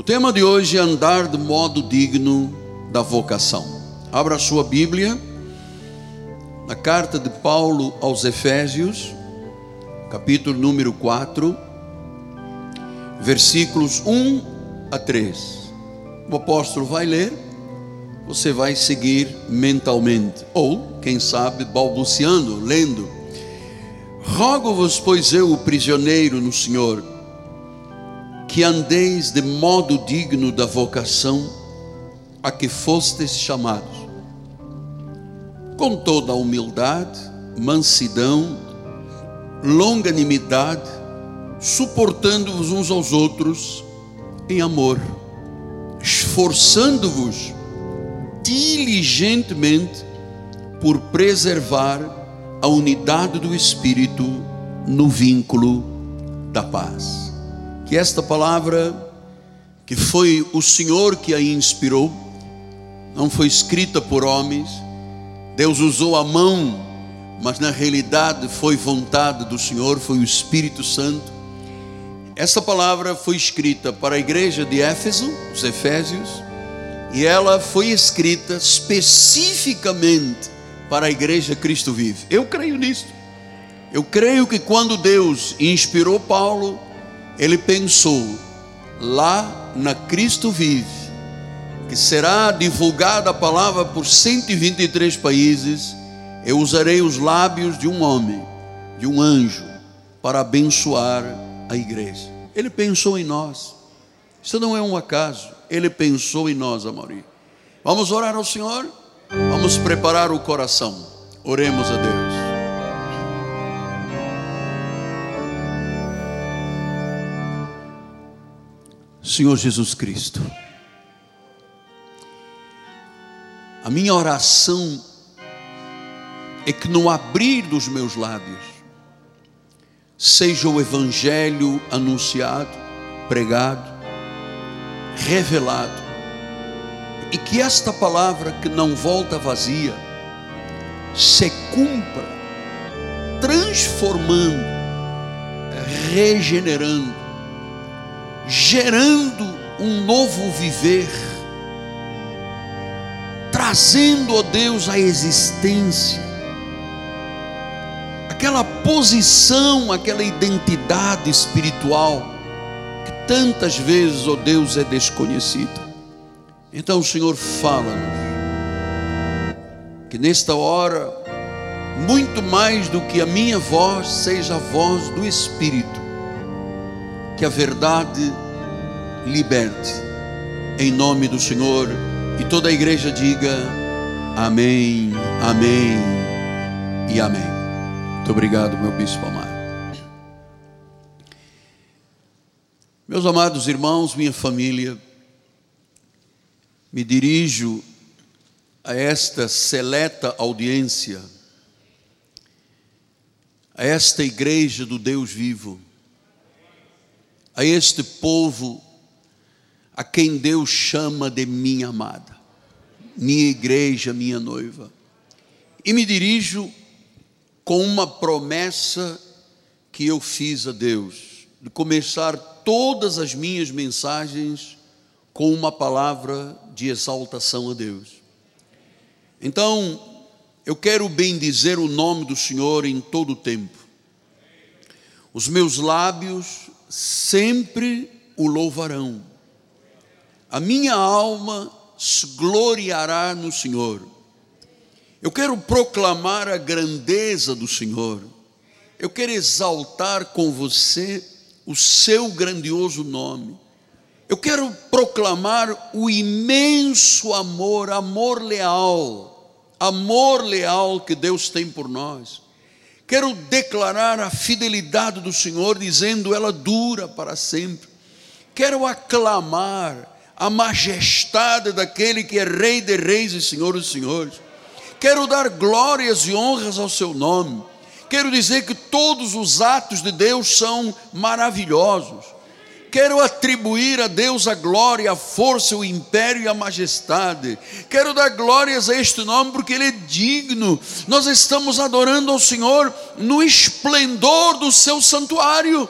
O tema de hoje é andar de modo digno da vocação. Abra a sua Bíblia, na carta de Paulo aos Efésios, capítulo número 4, versículos 1 a 3. O apóstolo vai ler, você vai seguir mentalmente, ou, quem sabe, balbuciando, lendo. Rogo-vos, pois eu, o prisioneiro no Senhor, que andeis de modo digno da vocação a que fostes chamados, com toda a humildade, mansidão, longanimidade, suportando-vos uns aos outros em amor, esforçando-vos diligentemente por preservar a unidade do Espírito no vínculo da paz. Que esta palavra, que foi o Senhor que a inspirou, não foi escrita por homens, Deus usou a mão, mas na realidade foi vontade do Senhor, foi o Espírito Santo. Essa palavra foi escrita para a igreja de Éfeso, os Efésios, e ela foi escrita especificamente para a igreja Cristo Vive. Eu creio nisso. Eu creio que quando Deus inspirou Paulo, ele pensou lá na Cristo Vive, que será divulgada a palavra por 123 países, eu usarei os lábios de um homem, de um anjo, para abençoar a igreja. Ele pensou em nós. Isso não é um acaso. Ele pensou em nós, Amorim. Vamos orar ao Senhor? Vamos preparar o coração. Oremos a Deus. Senhor Jesus Cristo, a minha oração é que no abrir dos meus lábios seja o Evangelho anunciado, pregado, revelado. E que esta palavra que não volta vazia se cumpra, transformando, regenerando, gerando um novo viver, trazendo, ó Deus, a existência, aquela posição, aquela identidade espiritual tantas vezes, ó Deus, é desconhecida. Então, Senhor, fala-nos, que nesta hora, muito mais do que a minha voz, seja a voz do Espírito, que a verdade liberte, em nome do Senhor, e toda a igreja diga amém, amém e amém. Muito obrigado, meu bispo amado. Meus amados irmãos, minha família, me dirijo a esta seleta audiência, a esta igreja do Deus vivo, a este povo a quem Deus chama de minha amada, minha igreja, minha noiva, e me dirijo com uma promessa que eu fiz a Deus, de começar todas as minhas mensagens com uma palavra de exaltação a Deus. Então, eu quero bendizer o nome do Senhor em todo o tempo. Os meus lábios sempre o louvarão. A minha alma se gloriará no Senhor. Eu quero proclamar a grandeza do Senhor. Eu quero exaltar com você o seu grandioso nome. Eu quero proclamar o imenso amor, amor leal, amor leal que Deus tem por nós. Quero declarar a fidelidade do Senhor, dizendo ela dura para sempre. Quero aclamar a majestade daquele que é Rei de Reis e Senhor dos Senhores. Quero dar glórias e honras ao seu nome Quero dizer que todos os atos de Deus são maravilhosos. Quero atribuir a Deus a glória, a força, o império e a majestade. Quero dar glórias a este nome porque Ele é digno. Nós estamos adorando ao Senhor no esplendor do seu santuário.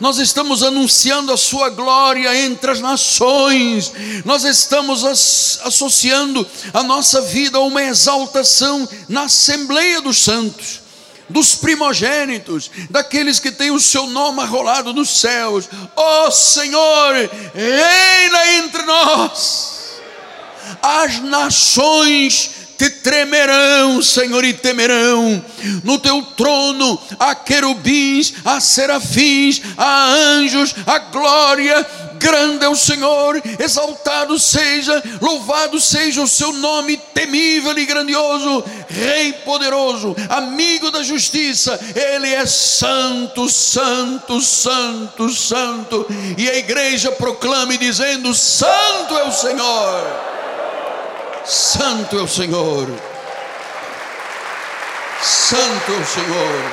nós estamos anunciando a Sua glória entre as nações, nós estamos as, associando a nossa vida a uma exaltação na Assembleia dos Santos, dos primogênitos, daqueles que têm o seu nome arrolado nos céus. Ó oh, Senhor, reina entre nós. As nações te tremerão, Senhor, e temerão. No teu trono há querubins, há serafins, há anjos, a glória. Grande é o Senhor, exaltado seja, louvado seja o seu nome temível e grandioso, Rei poderoso, amigo da justiça, Ele é santo, santo, santo, santo. E a igreja proclame dizendo: Santo é o Senhor. Santo é o Senhor. Santo é o Senhor.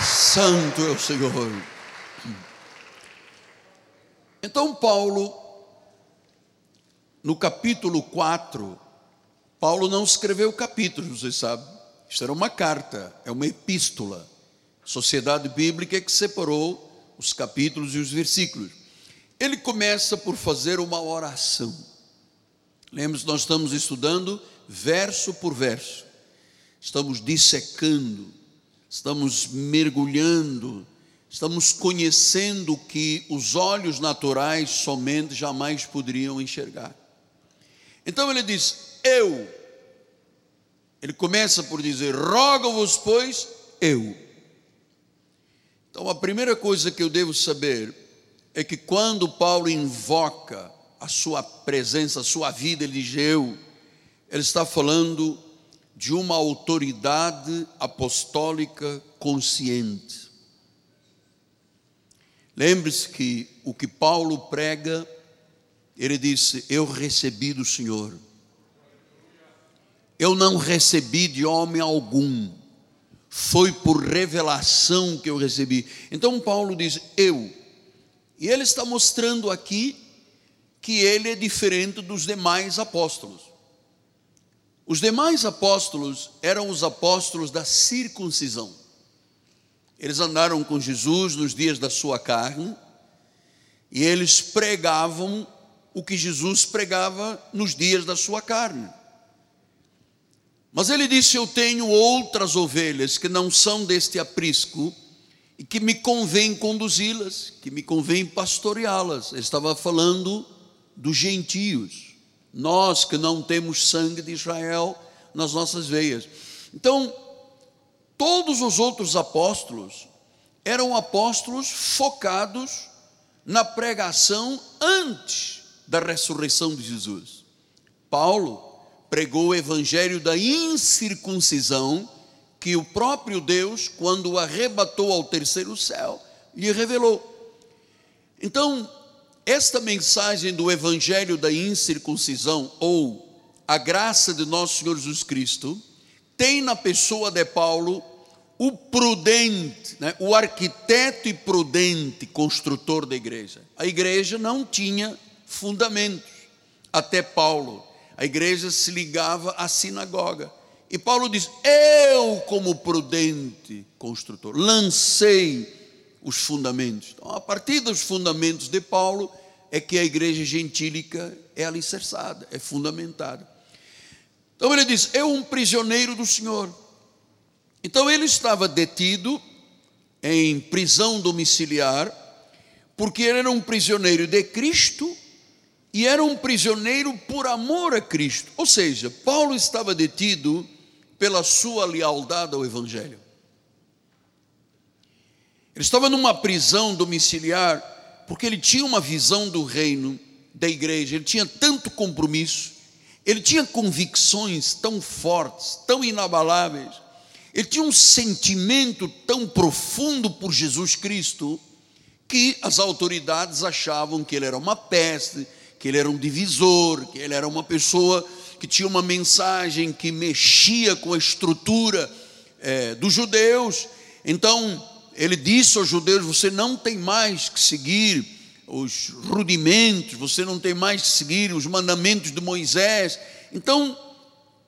Santo é o Senhor. Então, Paulo, no capítulo 4, Paulo não escreveu capítulos, vocês sabem. Isso era uma carta, é uma epístola. Sociedade bíblica que separou os capítulos e os versículos. Ele começa por fazer uma oração. Lembra-se, nós estamos estudando verso por verso, estamos dissecando, estamos mergulhando, estamos conhecendo que os olhos naturais somente jamais poderiam enxergar. Então ele diz: Eu. Ele começa por dizer: Rogo-vos, pois, eu. Então a primeira coisa que eu devo saber é que quando Paulo invoca a sua presença, a sua vida, ele diz eu. Ele está falando de uma autoridade apostólica consciente. Lembre-se que o que Paulo prega, ele disse: Eu recebi do Senhor. Eu não recebi de homem algum, foi por revelação que eu recebi. Então Paulo diz: Eu. E ele está mostrando aqui que ele é diferente dos demais apóstolos. Os demais apóstolos eram os apóstolos da circuncisão. Eles andaram com Jesus nos dias da sua carne e eles pregavam o que Jesus pregava nos dias da sua carne. Mas ele disse: Eu tenho outras ovelhas que não são deste aprisco e que me convém conduzi-las, que me convém pastoreá-las. Ele estava falando dos gentios, nós que não temos sangue de Israel nas nossas veias. Então, todos os outros apóstolos eram apóstolos focados na pregação antes da ressurreição de Jesus. Paulo pregou o evangelho da incircuncisão que o próprio Deus, quando o arrebatou ao terceiro céu, lhe revelou. Então, esta mensagem do Evangelho da incircuncisão, ou a graça de nosso Senhor Jesus Cristo, tem na pessoa de Paulo o prudente, né, o arquiteto e prudente construtor da igreja. A igreja não tinha fundamentos, até Paulo. A igreja se ligava à sinagoga. E Paulo diz: Eu, como prudente construtor, lancei os fundamentos. Então, a partir dos fundamentos de Paulo, é que a igreja gentílica é alicerçada, é fundamentada. Então ele diz: Eu, um prisioneiro do Senhor. Então ele estava detido em prisão domiciliar, porque ele era um prisioneiro de Cristo e era um prisioneiro por amor a Cristo. Ou seja, Paulo estava detido pela sua lealdade ao Evangelho. Ele estava numa prisão domiciliar porque ele tinha uma visão do reino, da igreja, ele tinha tanto compromisso, ele tinha convicções tão fortes, tão inabaláveis, ele tinha um sentimento tão profundo por Jesus Cristo, que as autoridades achavam que ele era uma peste, que ele era um divisor, que ele era uma pessoa que tinha uma mensagem que mexia com a estrutura é, dos judeus. Então, ele disse aos judeus: você não tem mais que seguir os rudimentos, você não tem mais que seguir os mandamentos de Moisés. Então,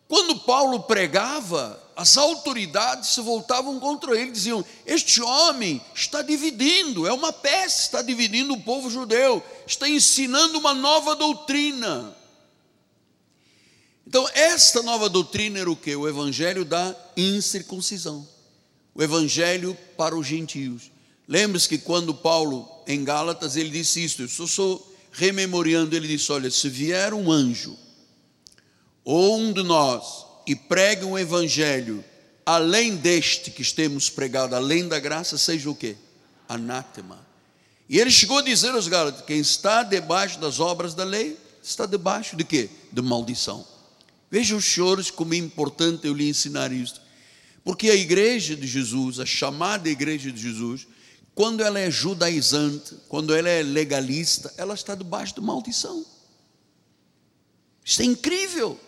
quando Paulo pregava, as autoridades se voltavam contra ele, diziam: Este homem está dividindo, é uma peste, está dividindo o povo judeu, está ensinando uma nova doutrina. Então, esta nova doutrina era o que? O evangelho da incircuncisão, o evangelho para os gentios. Lembre-se que quando Paulo, em Gálatas, ele disse isso, eu só estou rememorando, ele disse: Olha, se vier um anjo, ou um de nós, e pregue um evangelho além deste que temos pregado, além da graça, seja o que? Anátema. E ele chegou a dizer aos Gálatas: quem está debaixo das obras da lei, está debaixo de quê? De maldição. Vejam os senhores como é importante eu lhe ensinar isto. Porque a igreja de Jesus, a chamada igreja de Jesus, quando ela é judaizante, quando ela é legalista, ela está debaixo de maldição. Isso é incrível.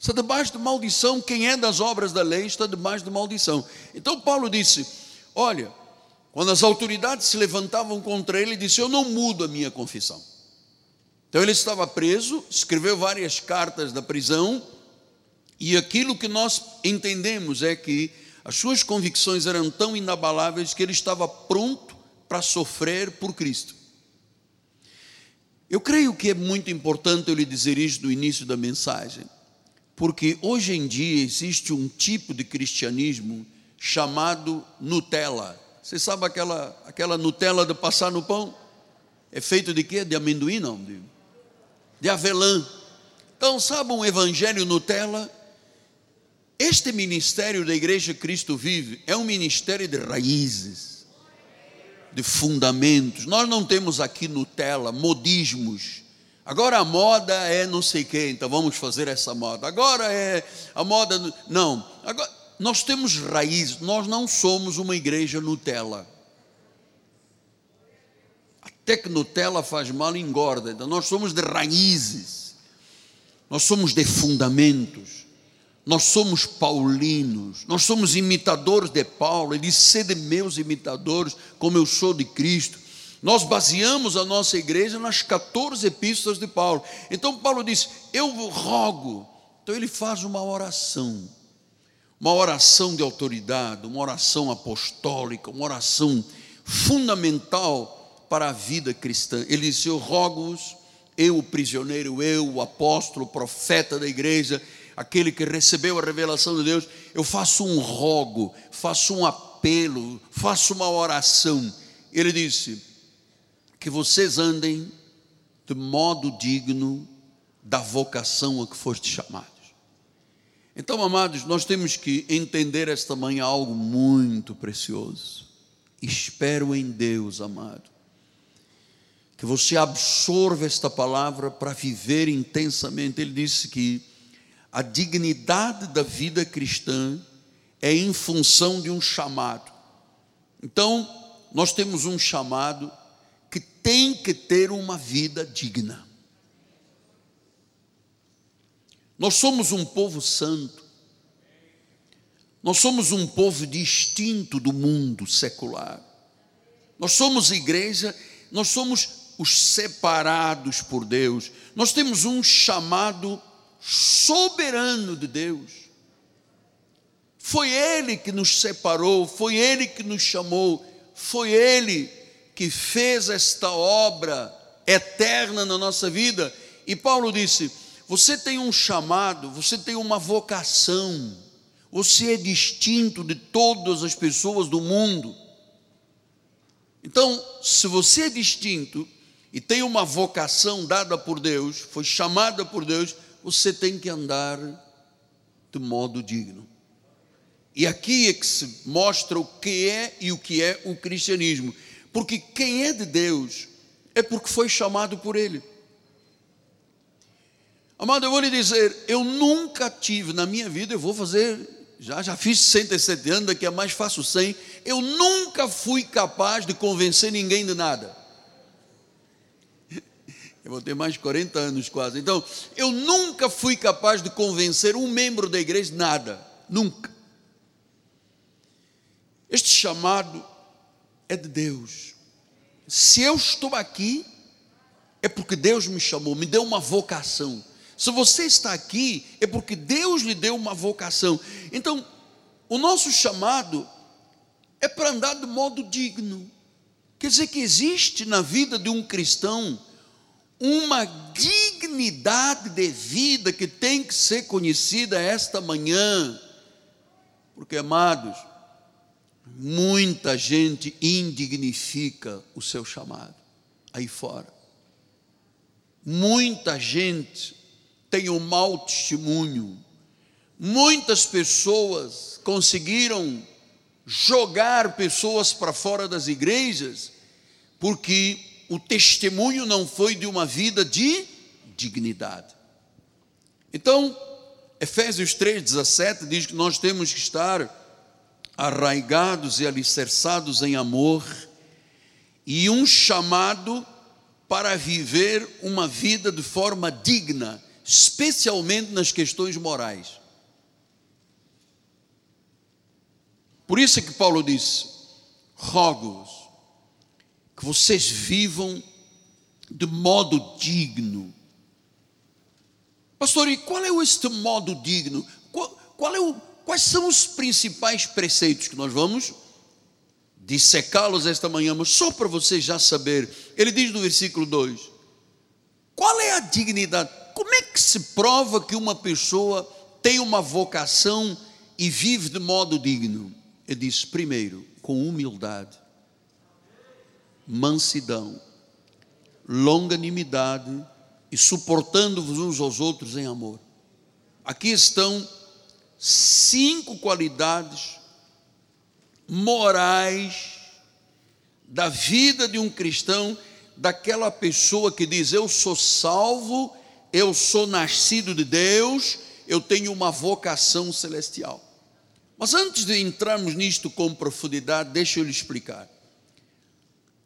Está debaixo de maldição. Quem é das obras da lei está debaixo de maldição. Então Paulo disse: Olha, quando as autoridades se levantavam contra ele, ele disse: Eu não mudo a minha confissão. Então ele estava preso, escreveu várias cartas da prisão, e aquilo que nós entendemos é que as suas convicções eram tão inabaláveis que ele estava pronto para sofrer por Cristo. Eu creio que é muito importante eu lhe dizer isto no início da mensagem porque hoje em dia existe um tipo de cristianismo chamado Nutella. Você sabe aquela, aquela Nutella de passar no pão? É feito de quê? De amendoim, não? De, de avelã. Então, sabe um evangelho Nutella? Este ministério da Igreja Cristo Vive é um ministério de raízes, de fundamentos. Nós não temos aqui Nutella, modismos Agora a moda é não sei quem, então vamos fazer essa moda. Agora é a moda. Não, agora, nós temos raízes, nós não somos uma igreja Nutella. Até que Nutella faz mal engorda, então nós somos de raízes, nós somos de fundamentos, nós somos paulinos, nós somos imitadores de Paulo, ele disse: sede meus imitadores, como eu sou de Cristo. Nós baseamos a nossa igreja nas 14 epístolas de Paulo. Então Paulo diz: Eu rogo. Então ele faz uma oração, uma oração de autoridade, uma oração apostólica, uma oração fundamental para a vida cristã. Ele diz: Eu rogo-vos, eu, o prisioneiro, eu, o apóstolo, o profeta da igreja, aquele que recebeu a revelação de Deus, eu faço um rogo, faço um apelo, faço uma oração. Ele disse: que vocês andem de modo digno da vocação a que foste chamados. Então, amados, nós temos que entender esta manhã algo muito precioso. Espero em Deus, amado, que você absorva esta palavra para viver intensamente. Ele disse que a dignidade da vida cristã é em função de um chamado. Então, nós temos um chamado tem que ter uma vida digna. Nós somos um povo santo. Nós somos um povo distinto do mundo secular. Nós somos igreja, nós somos os separados por Deus. Nós temos um chamado soberano de Deus. Foi Ele que nos separou, foi Ele que nos chamou, foi Ele que fez esta obra eterna na nossa vida. E Paulo disse: você tem um chamado, você tem uma vocação, você é distinto de todas as pessoas do mundo. Então, se você é distinto e tem uma vocação dada por Deus, foi chamada por Deus, você tem que andar de modo digno. E aqui é que se mostra o que é e o que é o cristianismo. Porque quem é de Deus é porque foi chamado por Ele. Amado, eu vou lhe dizer, eu nunca tive na minha vida, eu vou fazer, já, já fiz 67 anos, daqui a mais faço 100, eu nunca fui capaz de convencer ninguém de nada. Eu vou ter mais de 40 anos quase. Então, eu nunca fui capaz de convencer um membro da igreja de nada. Nunca. Este chamado é de Deus. Se eu estou aqui, é porque Deus me chamou, me deu uma vocação. Se você está aqui, é porque Deus lhe deu uma vocação. Então, o nosso chamado é para andar de modo digno. Quer dizer que existe na vida de um cristão uma dignidade de vida que tem que ser conhecida esta manhã. Porque, amados, muita gente indignifica o seu chamado aí fora. Muita gente tem um mau testemunho. Muitas pessoas conseguiram jogar pessoas para fora das igrejas, porque o testemunho não foi de uma vida de dignidade. Então, Efésios 3,17 diz que nós temos que estar arraigados e alicerçados em amor e um chamado para viver uma vida de forma digna, especialmente nas questões morais. Por isso é que Paulo disse: rogo-vos que vocês vivam de modo digno. Pastor, e qual é este modo digno? Qual, qual é o, quais são os principais preceitos que nós vamos dissecá-los esta manhã, mas só para vocês já saber. Ele diz no versículo 2: Qual é a dignidade? Como é que se prova que uma pessoa tem uma vocação e vive de modo digno? Ele diz: primeiro, com humildade, mansidão, longanimidade e suportando-vos uns aos outros em amor. Aqui estão cinco qualidades morais da vida de um cristão, daquela pessoa que diz: Eu sou salvo, eu sou nascido de Deus, eu tenho uma vocação celestial. Mas antes de entrarmos nisto com profundidade, deixa eu lhe explicar.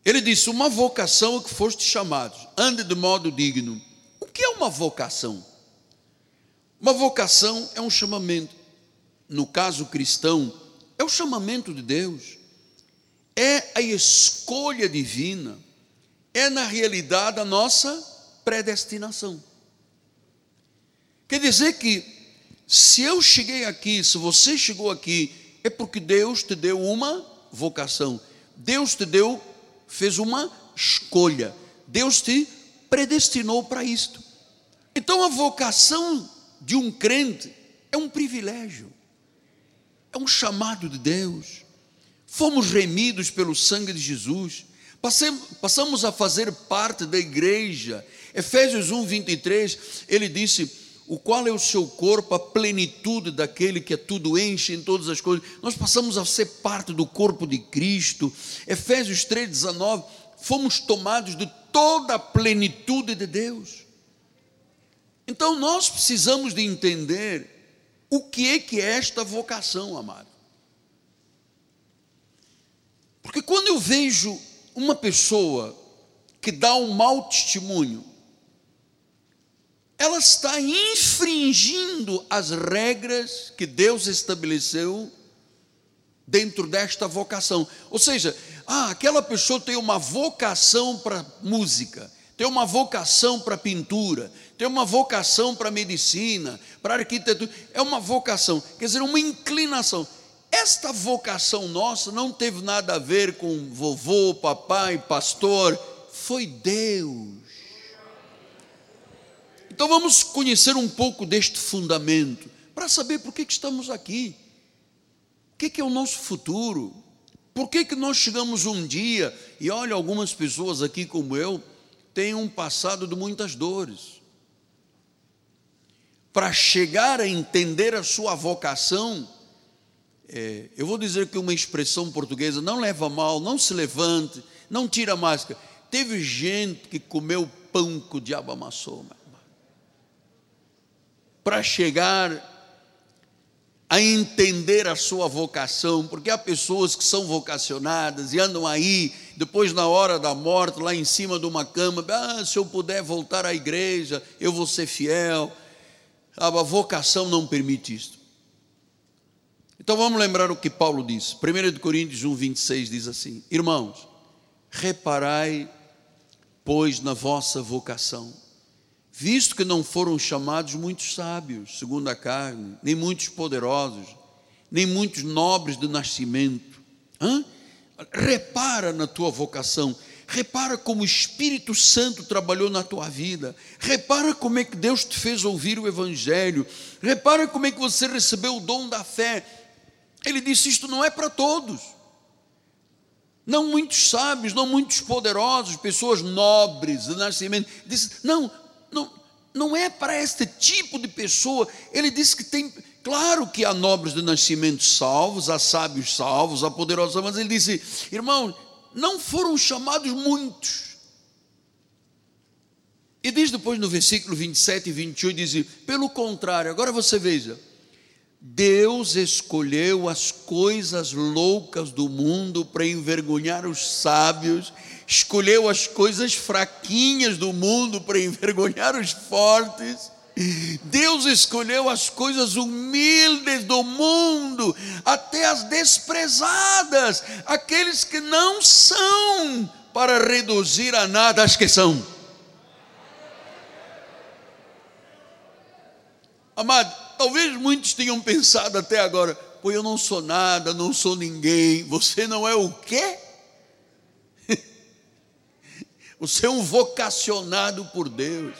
Ele disse: Uma vocação a que foste chamados, ande de modo digno. O que é uma vocação? Uma vocação é um chamamento. No caso cristão, é o chamamento de Deus, é a escolha divina, é na realidade a nossa predestinação. Quer dizer que se eu cheguei aqui, se você chegou aqui, é porque Deus te deu uma vocação. Deus te deu, fez uma escolha. Deus te predestinou para isto. Então a vocação de um crente é um privilégio. É um chamado de Deus. Fomos remidos pelo sangue de Jesus. Passamos a fazer parte da igreja. Efésios 1, 23, ele disse: o qual é o seu corpo, a plenitude daquele que é tudo enche em todas as coisas. Nós passamos a ser parte do corpo de Cristo. Efésios 3,19, fomos tomados de toda a plenitude de Deus. Então nós precisamos de entender o que é que é esta vocação, amado. Porque quando eu vejo uma pessoa que dá um mau testemunho, ela está infringindo as regras que Deus estabeleceu dentro desta vocação. Ou seja, ah, aquela pessoa tem uma vocação para música, tem uma vocação para pintura, tem uma vocação para medicina, para arquitetura, é uma vocação, quer dizer, uma inclinação. Esta vocação nossa não teve nada a ver com vovô, papai, pastor, foi Deus. Então vamos conhecer um pouco deste fundamento, para saber por que, estamos aqui, o que, que é o nosso futuro, por que, que nós chegamos um dia, e olha, algumas pessoas aqui como eu, têm um passado de muitas dores. Para chegar a entender a sua vocação, é, eu vou dizer que uma expressão portuguesa, não leva mal, não se levante, não tira a máscara. Teve gente que comeu pão que o diabo amassou para chegar a entender a sua vocação, porque há pessoas que são vocacionadas e andam aí, depois na hora da morte, lá em cima de uma cama, ah, se eu puder voltar à igreja, eu vou ser fiel. A vocação não permite isto. Então vamos lembrar o que Paulo diz. 1 Coríntios 1, 26 diz assim: Irmãos, reparai, pois, na vossa vocação visto que não foram chamados muitos sábios, segundo a carne, nem muitos poderosos, nem muitos nobres de nascimento. Hã? Repara na tua vocação, repara como o Espírito Santo trabalhou na tua vida, repara como é que Deus te fez ouvir o Evangelho, repara como é que você recebeu o dom da fé. Ele disse: Isto não é para todos. Não muitos sábios, não muitos poderosos, pessoas nobres de nascimento. Disse: Não, não, é para este tipo de pessoa. Ele disse que tem, claro que há nobres de nascimento salvos, há sábios salvos, há poderosos, mas ele disse, irmão, não foram chamados muitos. E diz depois no versículo 27 e 28, diz, pelo contrário, agora você veja, Deus escolheu as coisas loucas do mundo para envergonhar os sábios, escolheu as coisas fraquinhas do mundo para envergonhar os fortes. Deus escolheu as coisas humildes do mundo, até as desprezadas, aqueles que não são, para reduzir a nada as que são. Amado, talvez muitos tenham pensado até agora, pô, eu não sou nada, não sou ninguém, você não é o quê? Você é um vocacionado por Deus.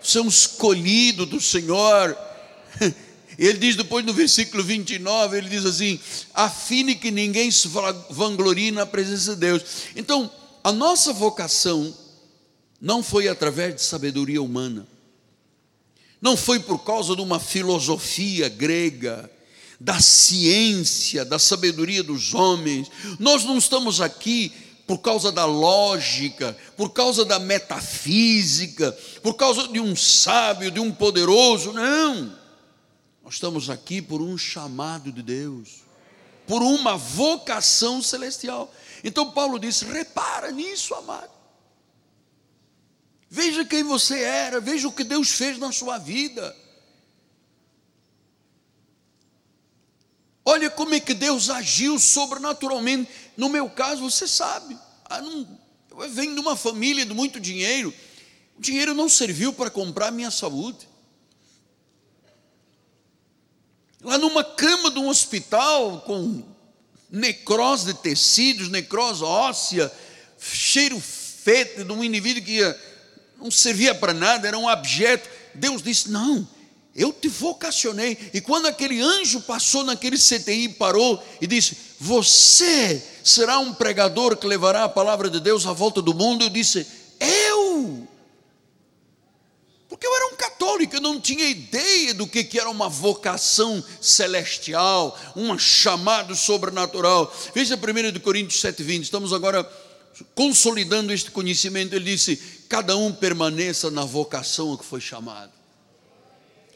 Você é um escolhido do Senhor. Ele diz depois no versículo 29, ele diz assim: afine que ninguém se vanglorie na presença de Deus. Então, a nossa vocação não foi através de sabedoria humana, não foi por causa de uma filosofia grega, da ciência, da sabedoria dos homens. Nós não estamos aqui por causa da lógica, por causa da metafísica, por causa de um sábio, de um poderoso, não. Nós estamos aqui por um chamado de Deus, por uma vocação celestial. Então Paulo disse: repara nisso, amado. Veja quem você era, veja o que Deus fez na sua vida. Olha como é que Deus agiu sobrenaturalmente. No meu caso, você sabe, ah, eu venho de uma família de muito dinheiro. O dinheiro não serviu para comprar minha saúde. Lá numa cama de um hospital com necrose de tecidos, necrose óssea, cheiro fétido de um indivíduo que não servia para nada, era um objeto. Deus disse: Não, eu te vocacionei. E quando aquele anjo passou naquele CTI, parou e disse: Você será um pregador que levará a palavra de Deus à volta do mundo? Eu disse: Eu. Porque eu era um católico, eu não tinha ideia do que era uma vocação celestial, um chamado sobrenatural. Veja 1 Coríntios 7,20, estamos agora consolidando este conhecimento. Ele disse: Cada um permaneça na vocação a que foi chamado.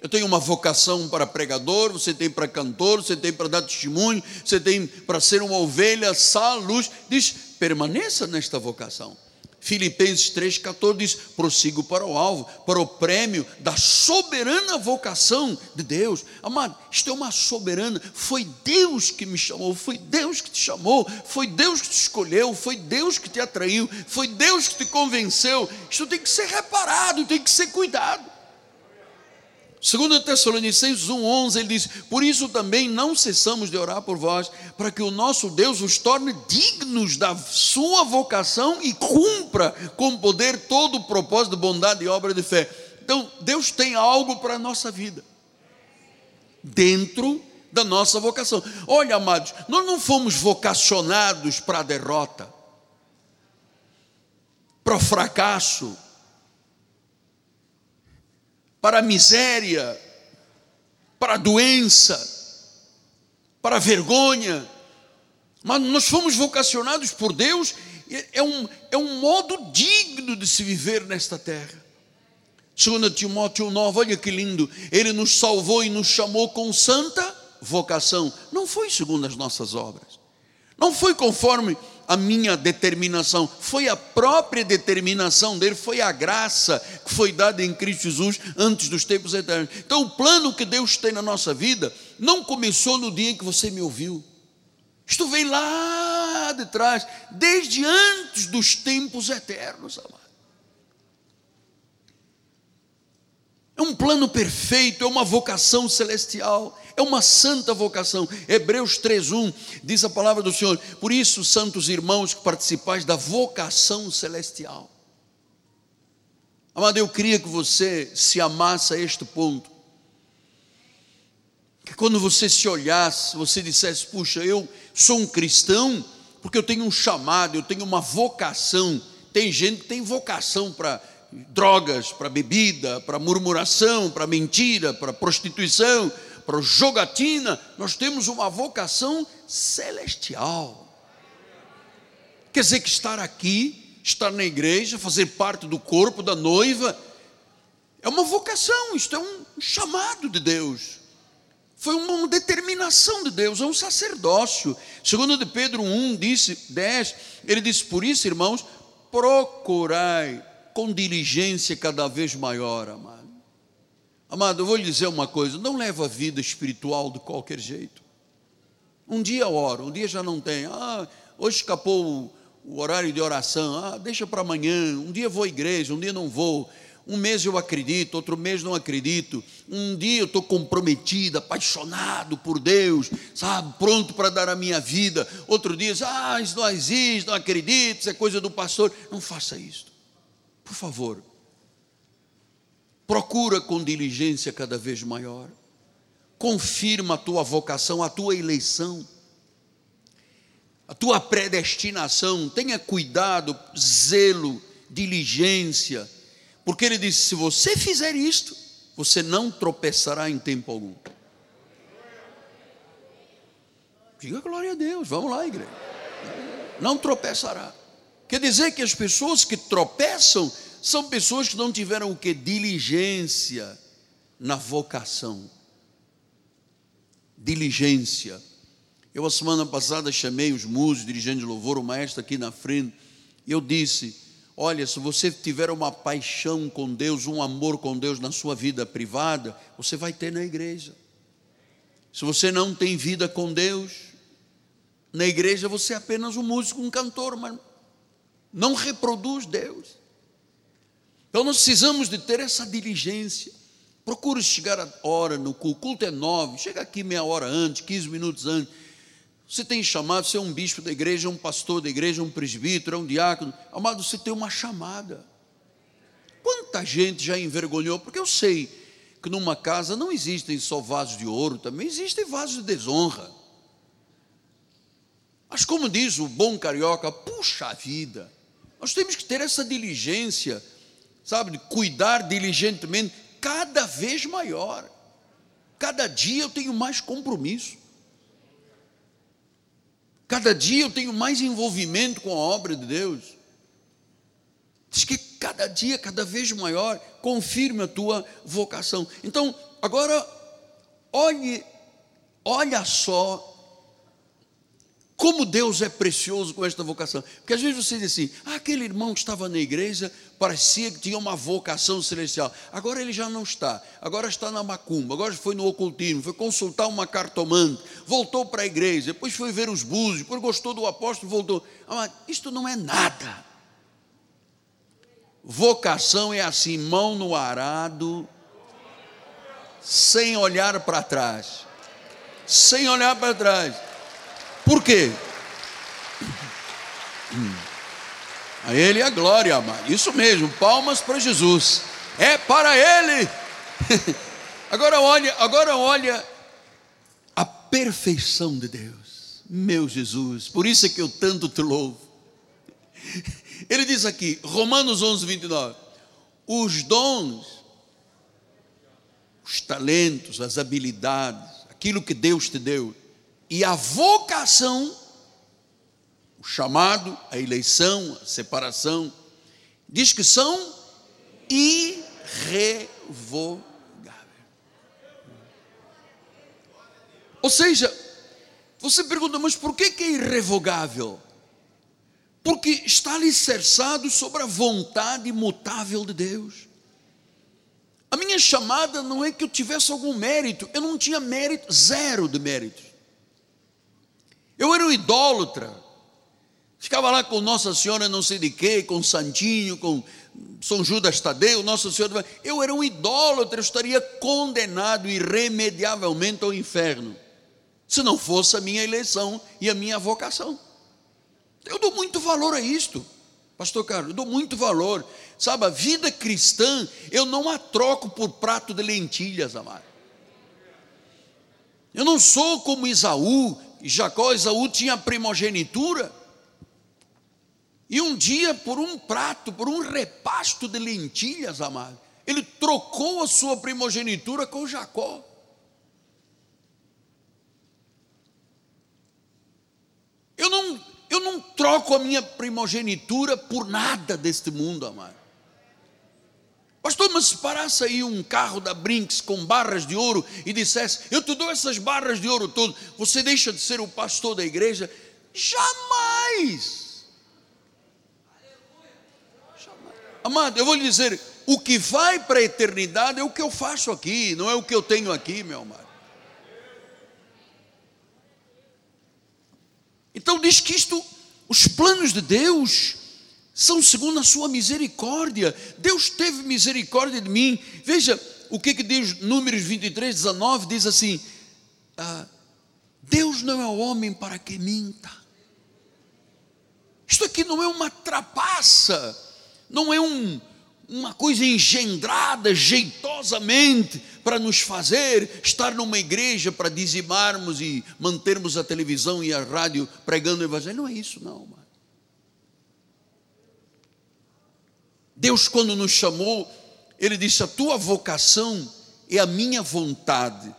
Eu tenho uma vocação para pregador, você tem para cantor, você tem para dar testemunho, você tem para ser uma ovelha, sal, luz. Diz, permaneça nesta vocação. Filipenses 3,14 diz: prossigo para o alvo, para o prêmio da soberana vocação de Deus. Amado, isto é uma soberana. Foi Deus que me chamou, foi Deus que te chamou, foi Deus que te escolheu, foi Deus que te atraiu, foi Deus que te convenceu. Isto tem que ser reparado, tem que ser cuidado. Segundo Tessalonicenses 1:11 ele diz: "Por isso também não cessamos de orar por vós, para que o nosso Deus os torne dignos da sua vocação e cumpra com poder todo o propósito de bondade e obra de fé." Então, Deus tem algo para a nossa vida. Dentro da nossa vocação. Olha, amados, nós não fomos vocacionados para a derrota, para o fracasso, para a miséria, para a doença, para a vergonha. Mas nós fomos vocacionados por Deus, é um, é um modo digno de se viver nesta terra. Segundo Timóteo 9, olha que lindo, ele nos salvou e nos chamou com santa vocação. Não foi segundo as nossas obras, não foi conforme a minha determinação, foi a própria determinação dele, foi a graça que foi dada em Cristo Jesus antes dos tempos eternos. Então, o plano que Deus tem na nossa vida não começou no dia em que você me ouviu. Isto vem lá de trás, desde antes dos tempos eternos, amado. É um plano perfeito, é uma vocação celestial, é uma santa vocação. Hebreus 3:1 diz a palavra do Senhor: "Por isso, santos irmãos, que participais da vocação celestial". Amado, eu queria que você se amasse a este ponto. Que quando você se olhasse, você dissesse: "Puxa, eu sou um cristão porque eu tenho um chamado, eu tenho uma vocação". Tem gente que tem vocação para drogas, para bebida, para murmuração, para mentira, para prostituição, para jogatina, nós temos uma vocação celestial. Quer dizer que estar aqui, estar na igreja, fazer parte do corpo da noiva, é uma vocação, isto é um chamado de Deus. Foi uma determinação de Deus, é um sacerdócio. Segundo de Pedro 1, disse, 10, ele disse, por isso, irmãos, procurai com diligência cada vez maior, amado. Amado, eu vou lhe dizer uma coisa: não leva a vida espiritual de qualquer jeito. Um dia oro, um dia já não tem. Ah, hoje escapou o horário de oração. Ah, deixa para amanhã. Um dia vou à igreja, um dia não vou. Um mês eu acredito, outro mês não acredito. Um dia eu estou comprometido, apaixonado por Deus, sabe, pronto para dar a minha vida. Outro dia, ah, isso não existe, não acredito, isso é coisa do pastor. Não faça isso. Por favor, procura com diligência cada vez maior. Confirma a tua vocação, a tua eleição, a tua predestinação. Tenha cuidado, zelo, diligência, porque ele disse: se você fizer isto, você não tropeçará em tempo algum. Diga glória a Deus, vamos lá, igreja. Não tropeçará. Quer dizer que as pessoas que tropeçam são pessoas que não tiveram o que? Diligência na vocação. Diligência. Eu, a semana passada, chamei os músicos, dirigentes de louvor, o maestro aqui na frente, e eu disse: Olha, se você tiver uma paixão com Deus, um amor com Deus na sua vida privada, você vai ter na igreja. Se você não tem vida com Deus, na igreja você é apenas um músico, um cantor, mas não reproduz Deus. Então nós precisamos de ter essa diligência. Procure chegar a hora no culto. O culto é nove. Chega aqui meia hora antes, 15 minutos antes. Você tem chamado, você é um bispo da igreja, um pastor da igreja, um presbítero, é um diácono. Amado, você tem uma chamada. Quanta gente já envergonhou? Porque eu sei que numa casa não existem só vasos de ouro, também existem vasos de desonra. Mas como diz o bom carioca, puxa vida, nós temos que ter essa diligência, sabe, de cuidar diligentemente, cada vez maior. Cada dia eu tenho mais compromisso. Cada dia eu tenho mais envolvimento com a obra de Deus. Diz que cada dia, cada vez maior, confirme a tua vocação. Então, agora, olhe, olha só como Deus é precioso com esta vocação. Porque às vezes você diz assim: ah, aquele irmão que estava na igreja parecia que tinha uma vocação celestial. Agora ele já não está. Agora está na macumba. Agora foi no ocultismo. Foi consultar uma cartomante. Voltou para a igreja. Depois foi ver os búzios. Depois gostou do apóstolo. Voltou. Ah, isto não é nada. Vocação é assim: mão no arado, sem olhar para trás. Sem olhar para trás. Por quê? A Ele a glória, amado. Isso mesmo, palmas para Jesus. É para Ele. Agora olha, agora olha a perfeição de Deus. Meu Jesus, por isso é que eu tanto te louvo. Ele diz aqui, Romanos 11, 29, os dons, os talentos, as habilidades, aquilo que Deus te deu, e a vocação, o chamado, a eleição, a separação, diz que são irrevogáveis. Ou seja, você pergunta, mas por que, que é irrevogável? Porque está alicerçado sobre a vontade imutável de Deus. A minha chamada não é que eu tivesse algum mérito, eu não tinha mérito, zero de mérito. Eu era um idólatra. Ficava lá com Nossa Senhora não sei de quê, com Santinho, com São Judas Tadeu, Nossa Senhora. Eu era um idólatra, eu estaria condenado irremediavelmente ao inferno, se não fosse a minha eleição e a minha vocação. Eu dou muito valor a isto, Pastor Carlos, eu dou muito valor. Sabe, a vida cristã, eu não a troco por prato de lentilhas, amado. Eu não sou como Isaú, Jacó, Isaú tinha primogenitura. E um dia, por um prato, por um repasto de lentilhas, amado, ele trocou a sua primogenitura com Jacó. Eu não, eu não troco a minha primogenitura por nada deste mundo, amado. Pastor, mas se parasse aí um carro da Brinks com barras de ouro e dissesse: Eu te dou essas barras de ouro todo, você deixa de ser o pastor da igreja? Jamais! Amado, eu vou lhe dizer: o que vai para a eternidade é o que eu faço aqui, não é o que eu tenho aqui, meu amado. Então diz que isto, os planos de Deus são segundo a sua misericórdia. Deus teve misericórdia de mim. Veja o que, que diz Números 23, 19: diz assim: ah, Deus não é homem para que minta. Isto aqui não é uma trapaça não é um, uma coisa engendrada jeitosamente para nos fazer estar numa igreja para dizimarmos e mantermos a televisão e a rádio pregando o evangelho. Não é isso, não, mano. Deus, quando nos chamou, Ele disse: A tua vocação é a minha vontade,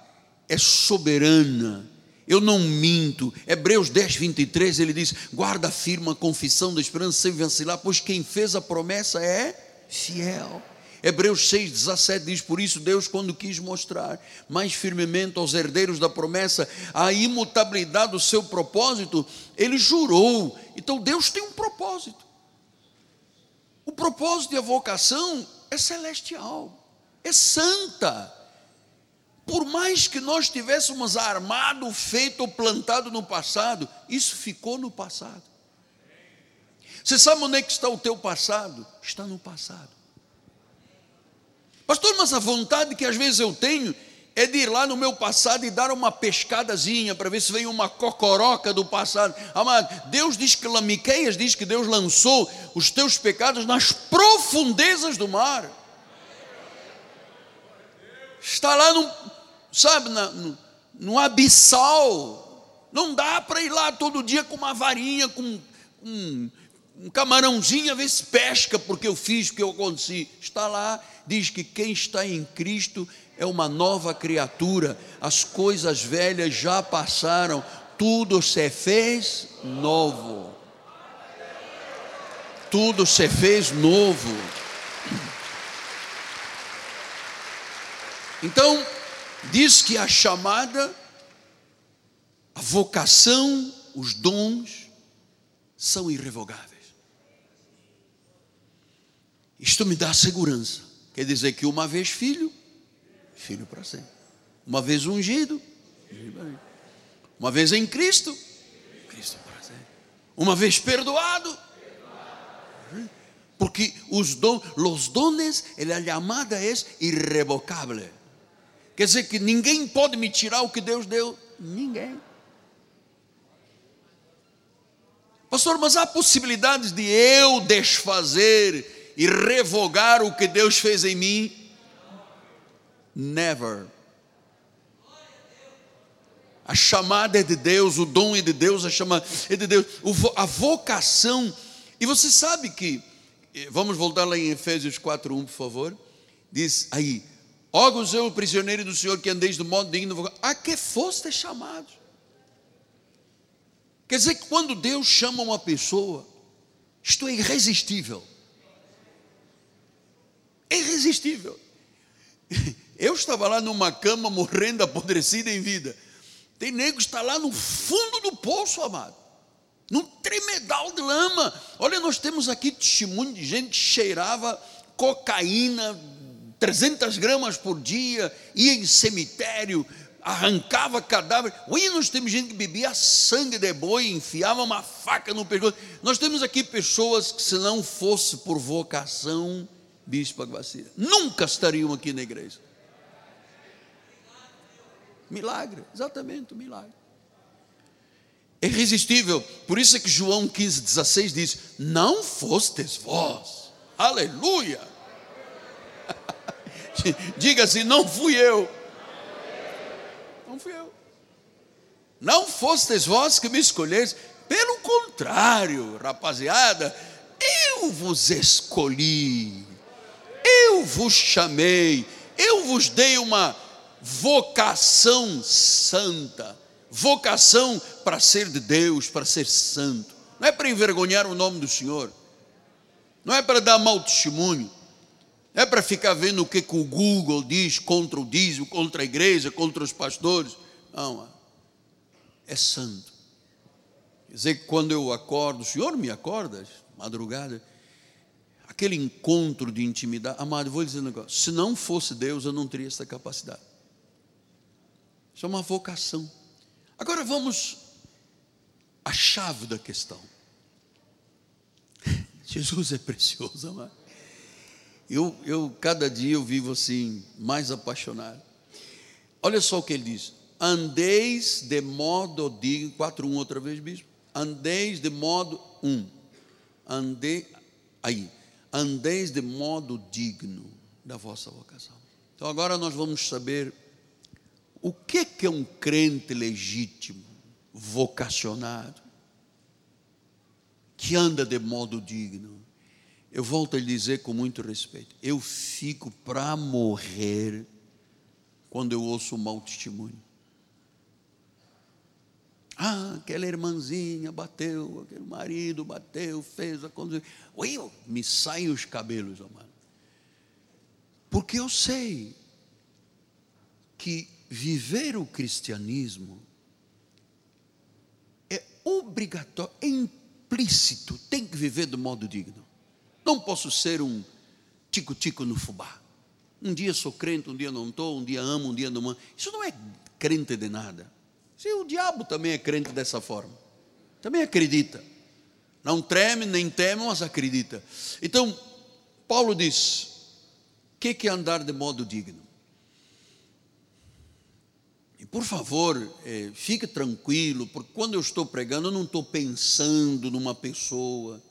é soberana eu não minto. Hebreus 10, 23, ele diz: guarda firme a confissão da esperança sem vacilar, pois quem fez a promessa é fiel. Hebreus 6, 17 diz: Por isso, Deus, quando quis mostrar mais firmemente aos herdeiros da promessa a imutabilidade do seu propósito, ele jurou. Então, Deus tem um propósito. O propósito e a vocação é celestial, é santa por mais que nós tivéssemos armado, feito ou plantado no passado, isso ficou no passado. Você sabe onde é que está o teu passado? Está no passado. Pastor, mas a vontade que às vezes eu tenho é de ir lá no meu passado e dar uma pescadazinha para ver se vem uma cocoroca do passado. Amado, Deus diz que Miqueias diz que Deus lançou os teus pecados nas profundezas do mar. Está lá no, sabe, na, no, no abissal. Não dá para ir lá todo dia com uma varinha, com um, um camarãozinho, a ver se pesca, porque eu fiz, porque eu aconteci. Está lá, diz que quem está em Cristo é uma nova criatura, as coisas velhas já passaram, tudo se fez novo. Tudo se fez novo. Então, diz que a chamada, a vocação, os dons são irrevogáveis. Isto me dá segurança. Quer dizer que uma vez filho, filho para sempre. Uma vez ungido, uma vez em Cristo, Cristo para sempre. Uma vez perdoado, porque os dons, los dones, a chamada é irrevocável. Quer dizer que ninguém pode me tirar o que Deus deu? Ninguém. Pastor, mas há possibilidades de eu desfazer e revogar o que Deus fez em mim? Never. A chamada é de Deus, o dom é de Deus, a chamada é de Deus, a vocação. E você sabe que, eh, vamos voltar lá em Efésios 4:1, por favor. Diz aí, Ó eu, prisioneiro do Senhor, que andeis do modo digno, a que foste chamados. Quer dizer que quando Deus chama uma pessoa, isto é irresistível. É irresistível. Eu estava lá numa cama morrendo apodrecida em vida. Tem nego que está lá no fundo do poço, amado. Num tremedal de lama. Olha, nós temos aqui testemunho de gente que cheirava cocaína, 300 gramas por dia, ia em cemitério, arrancava cadáver. Oi, nós temos gente que bebia sangue de boi, enfiava uma faca no pescoço. Nós temos aqui pessoas que, se não fosse por vocação, Bispo Aguacira, nunca estariam aqui na igreja. Milagre, exatamente, um milagre. É irresistível. Por isso é que João 15, 16 diz: Não fostes vós. Aleluia. Diga assim: Não fui eu. Não fui eu. Não fostes vós que me escolheis. Pelo contrário, rapaziada, eu vos escolhi. Eu vos chamei. Eu vos dei uma vocação santa, vocação para ser de Deus, para ser santo. Não é para envergonhar o nome do Senhor, não é para dar mau testemunho, não é para ficar vendo o que, que o Google diz contra o dízimo, contra a igreja, contra os pastores. Não, é santo. Quer dizer que quando eu acordo, o Senhor me acorda, madrugada, aquele encontro de intimidade, amado, vou lhe dizer um negócio: se não fosse Deus, eu não teria essa capacidade. Isso é uma vocação. Agora vamos à chave da questão. Jesus é precioso, amado. Eu, eu, cada dia eu vivo assim, mais apaixonado. Olha só o que ele diz: andeis de modo digno, 4, 1 outra vez, bispo. Andeis de modo 1. Ande, aí, andeis de modo digno da vossa vocação. Então agora nós vamos saber o que, é um crente legítimo, vocacionado, que anda de modo digno? Eu volto a lhe dizer com muito respeito: eu fico para morrer quando eu ouço um mau testemunho. Ah, aquela irmãzinha bateu, aquele marido bateu, fez a coisa. Me saem os cabelos, amado. Porque eu sei que viver o cristianismo é obrigatório, é implícito, tem que viver de modo digno. Não posso ser um tico-tico no fubá. Um dia sou crente, um dia não estou, um dia amo, um dia não amo. Isso não é crente de nada. Se o diabo também é crente dessa forma. Também acredita. Não treme, nem teme, mas acredita. Então, Paulo diz: o que é andar de modo digno? Por favor, é, fique tranquilo, porque quando eu estou pregando, eu não estou pensando numa pessoa.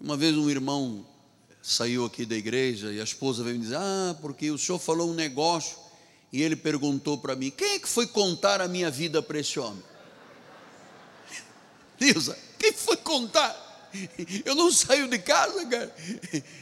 Uma vez um irmão saiu aqui da igreja e a esposa veio me dizer: Ah, porque o senhor falou um negócio. E ele perguntou para mim: Quem é que foi contar a minha vida para esse homem? Deus, quem foi contar? Eu não saio de casa, cara.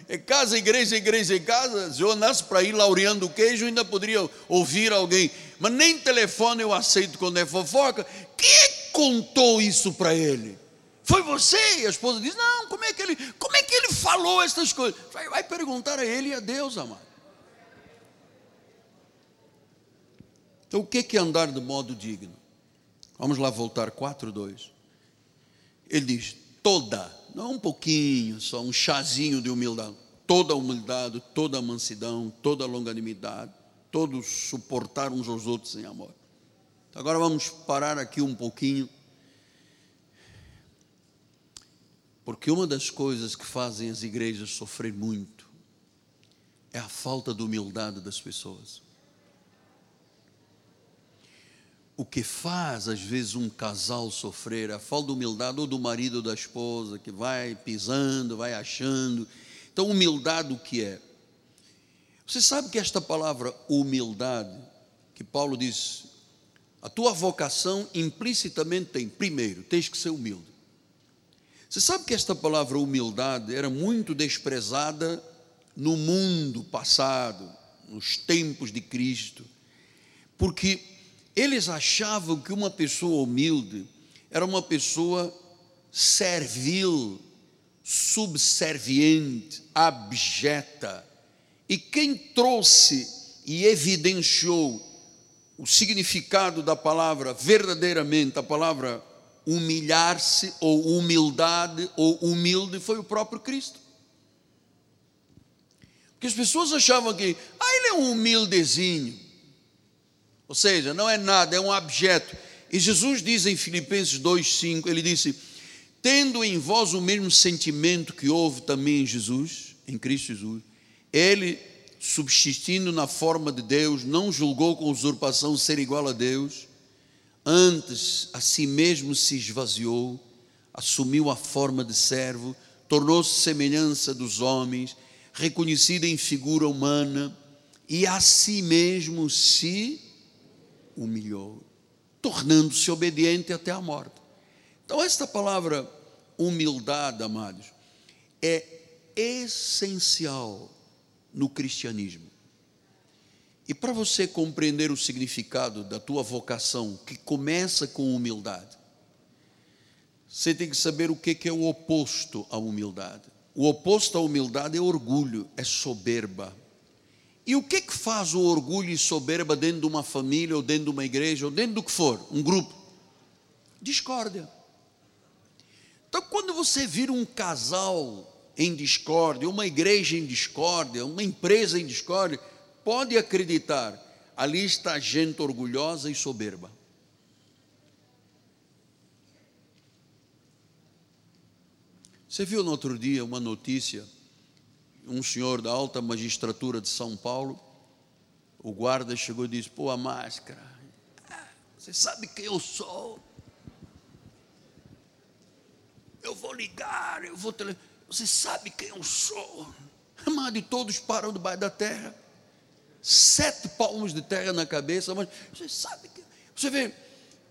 É casa, igreja, igreja em casa. Se eu nasço para ir laureando o queijo, ainda poderia ouvir alguém. Mas nem telefone eu aceito quando é fofoca. Quem é contou isso para ele? Foi você? E a esposa diz: Não, como é que ele, como é que ele falou essas coisas? Vai, vai perguntar a ele e a Deus, amado. Então, o que é andar de modo digno? Vamos lá voltar 4:2. Ele diz: toda não um pouquinho, só um chazinho de humildade. Toda a humildade, toda a mansidão, toda a longanimidade, todo suportar uns aos outros em amor. Agora vamos parar aqui um pouquinho. Porque uma das coisas que fazem as igrejas sofrer muito é a falta de humildade das pessoas. O que faz às vezes um casal sofrer, a falta de humildade ou do marido ou da esposa que vai pisando, vai achando. Então, humildade o que é? Você sabe que esta palavra humildade, que Paulo diz, a tua vocação implicitamente tem, primeiro, tens que ser humilde. Você sabe que esta palavra humildade era muito desprezada no mundo passado, nos tempos de Cristo, porque eles achavam que uma pessoa humilde era uma pessoa servil, subserviente, abjeta. E quem trouxe e evidenciou o significado da palavra verdadeiramente, a palavra humilhar-se ou humildade ou humilde foi o próprio Cristo. Porque as pessoas achavam que, ah, ele é um humildezinho. Ou seja, não é nada, é um objeto. E Jesus diz em Filipenses 2,5: Ele disse: Tendo em vós o mesmo sentimento que houve também em Jesus, em Cristo Jesus, Ele, subsistindo na forma de Deus, não julgou com usurpação ser igual a Deus, antes a si mesmo se esvaziou, assumiu a forma de servo, tornou-se semelhança dos homens, reconhecido em figura humana, e a si mesmo se humilhou, tornando-se obediente até a morte. Então, esta palavra humildade, amados, é essencial no cristianismo. E para você compreender o significado da tua vocação, que começa com humildade, você tem que saber o que é o oposto à humildade. O oposto à humildade é orgulho, é soberba. E o que, que faz o orgulho e soberba dentro de uma família, ou dentro de uma igreja, ou dentro do que for, um grupo? Discórdia. Então, quando você vira um casal em discórdia, uma igreja em discórdia, uma empresa em discórdia, pode acreditar, ali está gente orgulhosa e soberba. Você viu no outro dia uma notícia um senhor da alta magistratura de São Paulo, o guarda chegou e disse: Pô, a máscara, você sabe quem eu sou? Eu vou ligar, eu vou tele... Você sabe quem eu sou? Amado, e todos param debaixo da terra, sete palmos de terra na cabeça, mas você sabe que. Você vê,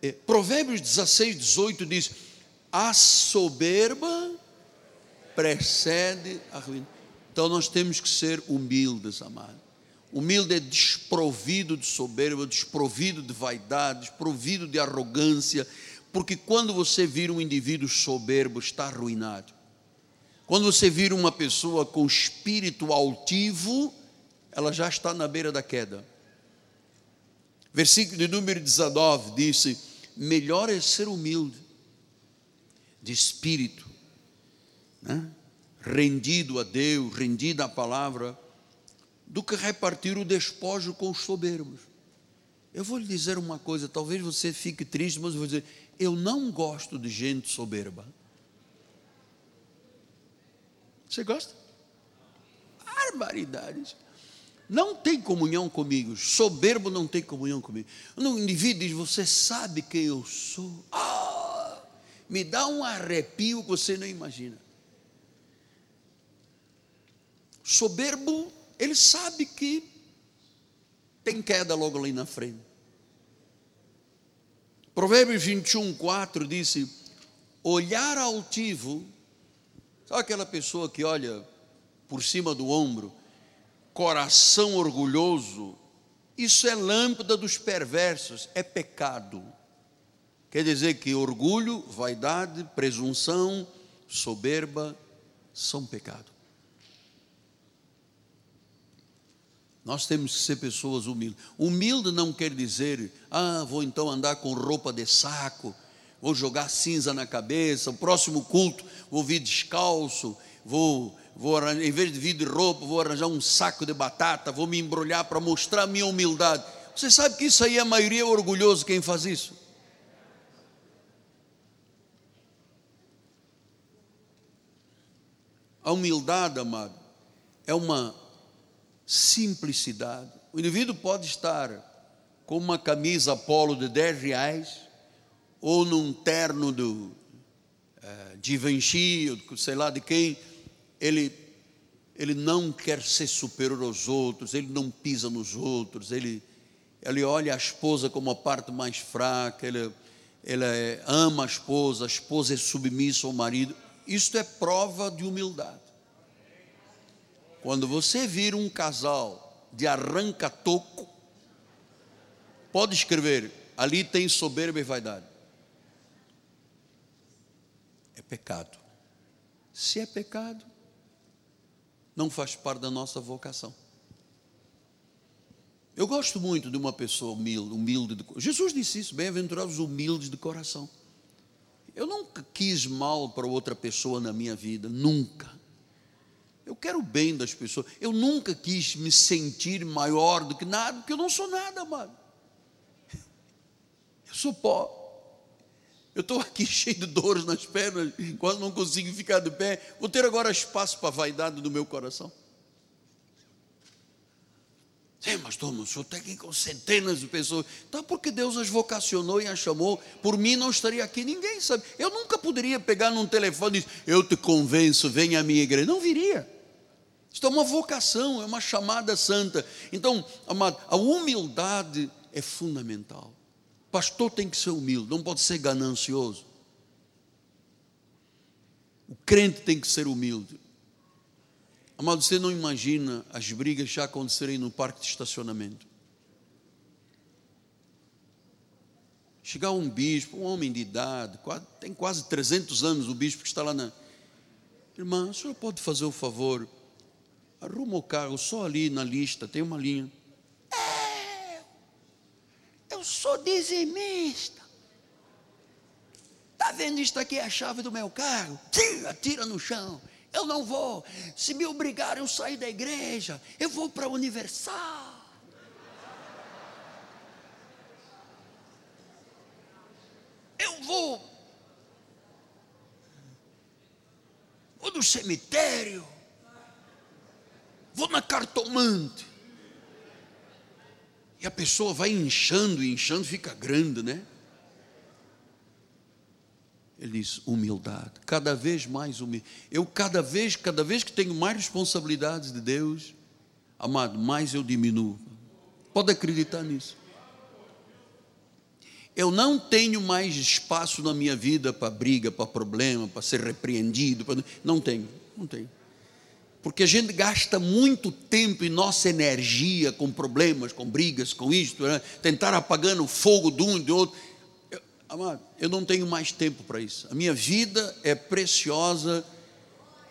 é, Provérbios 16, 18 diz: A soberba precede a ruína. Então nós temos que ser humildes, amado. Humilde é desprovido de soberba, desprovido de vaidade, desprovido de arrogância, porque quando você vira um indivíduo soberbo, está arruinado. Quando você vira uma pessoa com espírito altivo, ela já está na beira da queda. Versículo de número 19 disse: Melhor é ser humilde, de espírito, né? Rendido a Deus, rendido à palavra, do que repartir o despojo com os soberbos. Eu vou lhe dizer uma coisa, talvez você fique triste, mas eu vou dizer: eu não gosto de gente soberba. Você gosta? Barbaridades. Não tem comunhão comigo. Soberbo não tem comunhão comigo. Um indivíduo diz: Você sabe quem eu sou? Ah, me dá um arrepio que você não imagina. Soberbo, ele sabe que tem queda logo ali na frente. Provérbios 21, 4 disse: olhar altivo, sabe aquela pessoa que olha por cima do ombro, coração orgulhoso, isso é lâmpada dos perversos, é pecado. Quer dizer que orgulho, vaidade, presunção, soberba são pecado. Nós temos que ser pessoas humildes. Humilde não quer dizer, ah, vou então andar com roupa de saco, vou jogar cinza na cabeça, o próximo culto vou vir descalço, vou, vou em vez de vir de roupa, vou arranjar um saco de batata, vou me embrulhar para mostrar a minha humildade. Você sabe que isso aí a maioria é orgulhoso quem faz isso. A humildade, amado, é uma simplicidade. O indivíduo pode estar com uma camisa polo de 10 reais, ou num terno do uh, Givenchy, ou sei lá de quem, ele, ele não quer ser superior aos outros, ele não pisa nos outros, ele, ele olha a esposa como a parte mais fraca, ele, ele ama a esposa, a esposa é submissa ao marido. Isto é prova de humildade. Quando você vir um casal de arranca-toco, pode escrever, ali tem soberba e vaidade. É pecado. Se é pecado, não faz parte da nossa vocação. Eu gosto muito de uma pessoa humilde, humilde de, Jesus disse isso, bem-aventurados humildes de coração. Eu nunca quis mal para outra pessoa na minha vida, nunca. Eu quero o bem das pessoas. Eu nunca quis me sentir maior do que nada, porque eu não sou nada, amado. sou pó. Eu estou aqui cheio de dores nas pernas, quase não consigo ficar de pé. Vou ter agora espaço para a vaidade do meu coração. Sim, mas toma, o senhor está aqui com centenas de pessoas. Tá porque Deus as vocacionou e as chamou. Por mim não estaria aqui, ninguém sabe. Eu nunca poderia pegar num telefone e dizer, eu te convenço, venha à minha igreja. Não viria. Isto é uma vocação, é uma chamada santa. Então, amado, a humildade é fundamental. Pastor tem que ser humilde, não pode ser ganancioso. O crente tem que ser humilde. Amado, você não imagina as brigas já acontecerem no parque de estacionamento. Chegar um bispo, um homem de idade, tem quase 300 anos o bispo que está lá na. Irmã, a senhora pode fazer o favor, arruma o carro só ali na lista, tem uma linha. É, eu sou dizimista. Está vendo isto aqui, é a chave do meu carro? Tira, tira no chão. Eu não vou. Se me obrigarem eu sair da igreja, eu vou para a Universal. Eu vou. Vou no cemitério. Vou na cartomante. E a pessoa vai inchando, inchando, fica grande, né? Ele diz humildade, cada vez mais humilde. Eu cada vez, cada vez que tenho mais responsabilidades de Deus, amado, mais eu diminuo. Pode acreditar nisso. Eu não tenho mais espaço na minha vida para briga, para problema, para ser repreendido. Não tenho, não tenho. Porque a gente gasta muito tempo e nossa energia com problemas, com brigas, com isto, né? tentar apagando o fogo de um e do outro. Amado, eu não tenho mais tempo para isso. A minha vida é preciosa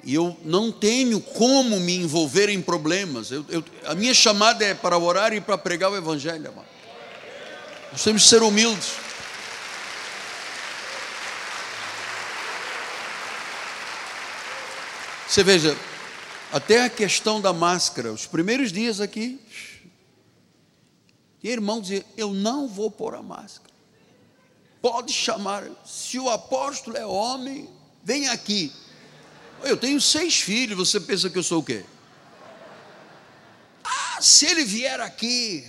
e eu não tenho como me envolver em problemas. Eu, eu, a minha chamada é para orar e para pregar o Evangelho, amado. Nós temos que ser humildes. Você veja, até a questão da máscara, os primeiros dias aqui, e irmão dizia: Eu não vou pôr a máscara pode chamar, se o apóstolo é homem, vem aqui. Eu tenho seis filhos, você pensa que eu sou o quê? Ah, se ele vier aqui,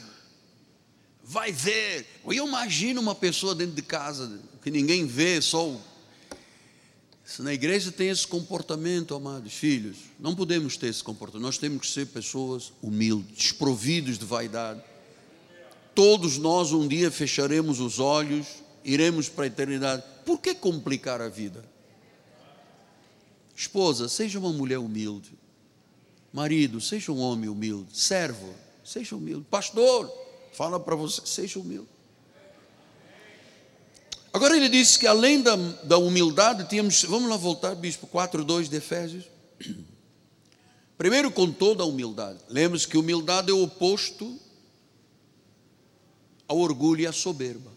vai ver. Eu imagino uma pessoa dentro de casa que ninguém vê, só o. Se na igreja tem esse comportamento, amados filhos, não podemos ter esse comportamento. Nós temos que ser pessoas humildes, desprovidos de vaidade. Todos nós um dia fecharemos os olhos iremos para a eternidade. Por que complicar a vida? Esposa, seja uma mulher humilde. Marido, seja um homem humilde. Servo, seja humilde. Pastor, fala para você, seja humilde. Agora ele disse que além da, da humildade, tínhamos. Vamos lá voltar, bispo 4, 2 de Efésios. Primeiro, com toda a humildade. Lembre-se que humildade é o oposto ao orgulho e à soberba.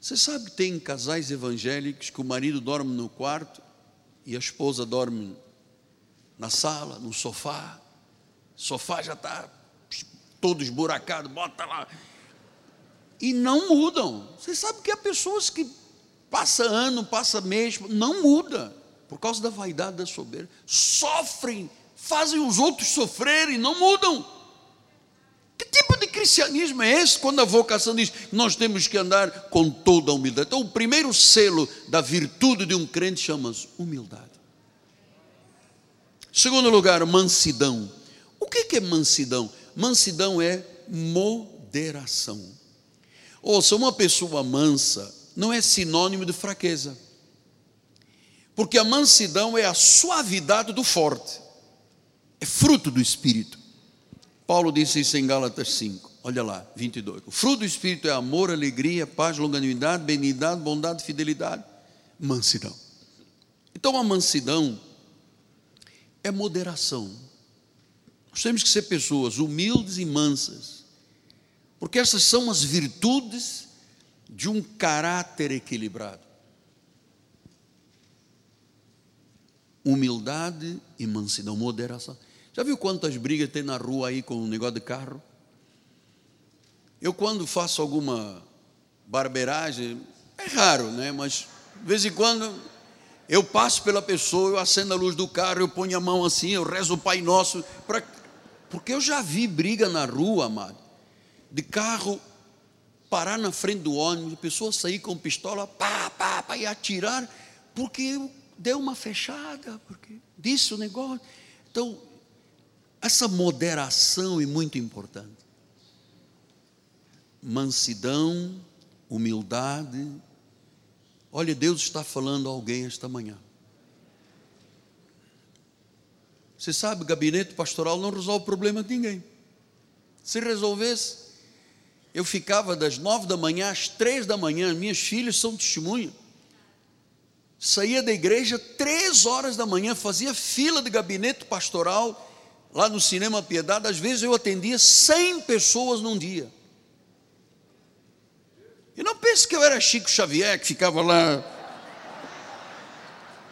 Você sabe que tem casais evangélicos que o marido dorme no quarto e a esposa dorme na sala, no sofá. O sofá já está todo esburacado, bota lá. E não mudam. Você sabe que há pessoas que passa ano, passa mês, não muda, por causa da vaidade da soberba. Sofrem, fazem os outros sofrerem, não mudam. Que tipo de cristianismo é esse quando a vocação diz que nós temos que andar com toda a humildade? Então, o primeiro selo da virtude de um crente chama-se humildade. Segundo lugar, mansidão. O que é mansidão? Mansidão é moderação. Ouça, uma pessoa mansa não é sinônimo de fraqueza. Porque a mansidão é a suavidade do forte, é fruto do espírito. Paulo disse isso em Gálatas 5, olha lá, 22. O fruto do Espírito é amor, alegria, paz, longanimidade, benignidade, bondade, fidelidade, mansidão. Então a mansidão é moderação. Nós temos que ser pessoas humildes e mansas, porque essas são as virtudes de um caráter equilibrado. Humildade e mansidão, moderação. Já viu quantas brigas tem na rua aí com o um negócio de carro? Eu, quando faço alguma barbeiragem, é raro, né? Mas de vez em quando eu passo pela pessoa, eu acendo a luz do carro, eu ponho a mão assim, eu rezo o Pai Nosso, pra, porque eu já vi briga na rua, amado, de carro parar na frente do ônibus, a pessoa sair com pistola, pá, pá, pá, e atirar, porque deu uma fechada, porque disse o negócio. Então, essa moderação é muito importante. Mansidão, humildade. Olha, Deus está falando a alguém esta manhã. Você sabe, gabinete pastoral não resolve o problema de ninguém. Se resolvesse, eu ficava das nove da manhã às três da manhã, minhas filhas são testemunhas saía da igreja três horas da manhã, fazia fila de gabinete pastoral lá no Cinema Piedade. Às vezes eu atendia 100 pessoas num dia. E não pense que eu era Chico Xavier, que ficava lá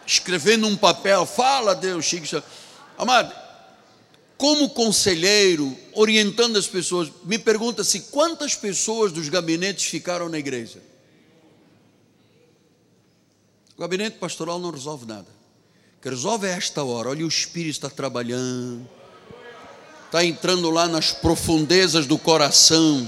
escrevendo um papel. Fala, Deus, Chico Xavier. Amado, como conselheiro, orientando as pessoas, me pergunta-se quantas pessoas dos gabinetes ficaram na igreja. O gabinete pastoral não resolve nada. O que resolve é esta hora. Olha, o Espírito está trabalhando, está entrando lá nas profundezas do coração,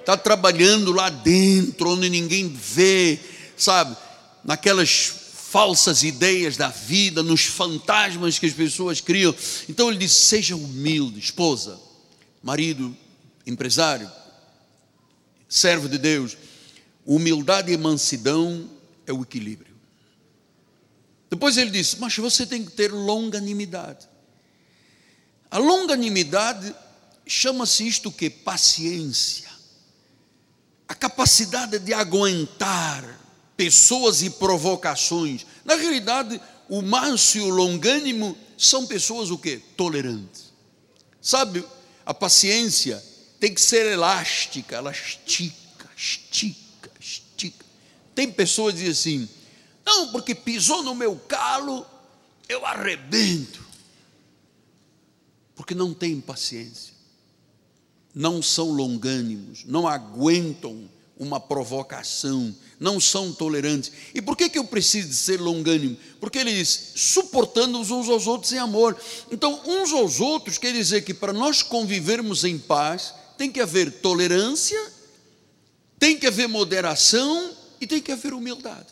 está trabalhando lá dentro, onde ninguém vê, sabe, naquelas falsas ideias da vida, nos fantasmas que as pessoas criam. Então ele disse: seja humilde, esposa, marido, empresário, servo de Deus. Humildade e mansidão é o equilíbrio. Depois ele disse: Mas você tem que ter longanimidade. A longanimidade chama-se isto que? Paciência. A capacidade de aguentar pessoas e provocações. Na realidade, o manso e o longânimo são pessoas o que? Tolerantes. Sabe, a paciência tem que ser elástica, ela estica, estica tem pessoas que dizem assim: não, porque pisou no meu calo, eu arrebento. Porque não têm paciência, não são longânimos, não aguentam uma provocação, não são tolerantes. E por que, que eu preciso de ser longânimo? Porque ele diz, suportando uns aos outros em amor. Então, uns aos outros quer dizer que para nós convivermos em paz, tem que haver tolerância, tem que haver moderação e tem que haver humildade.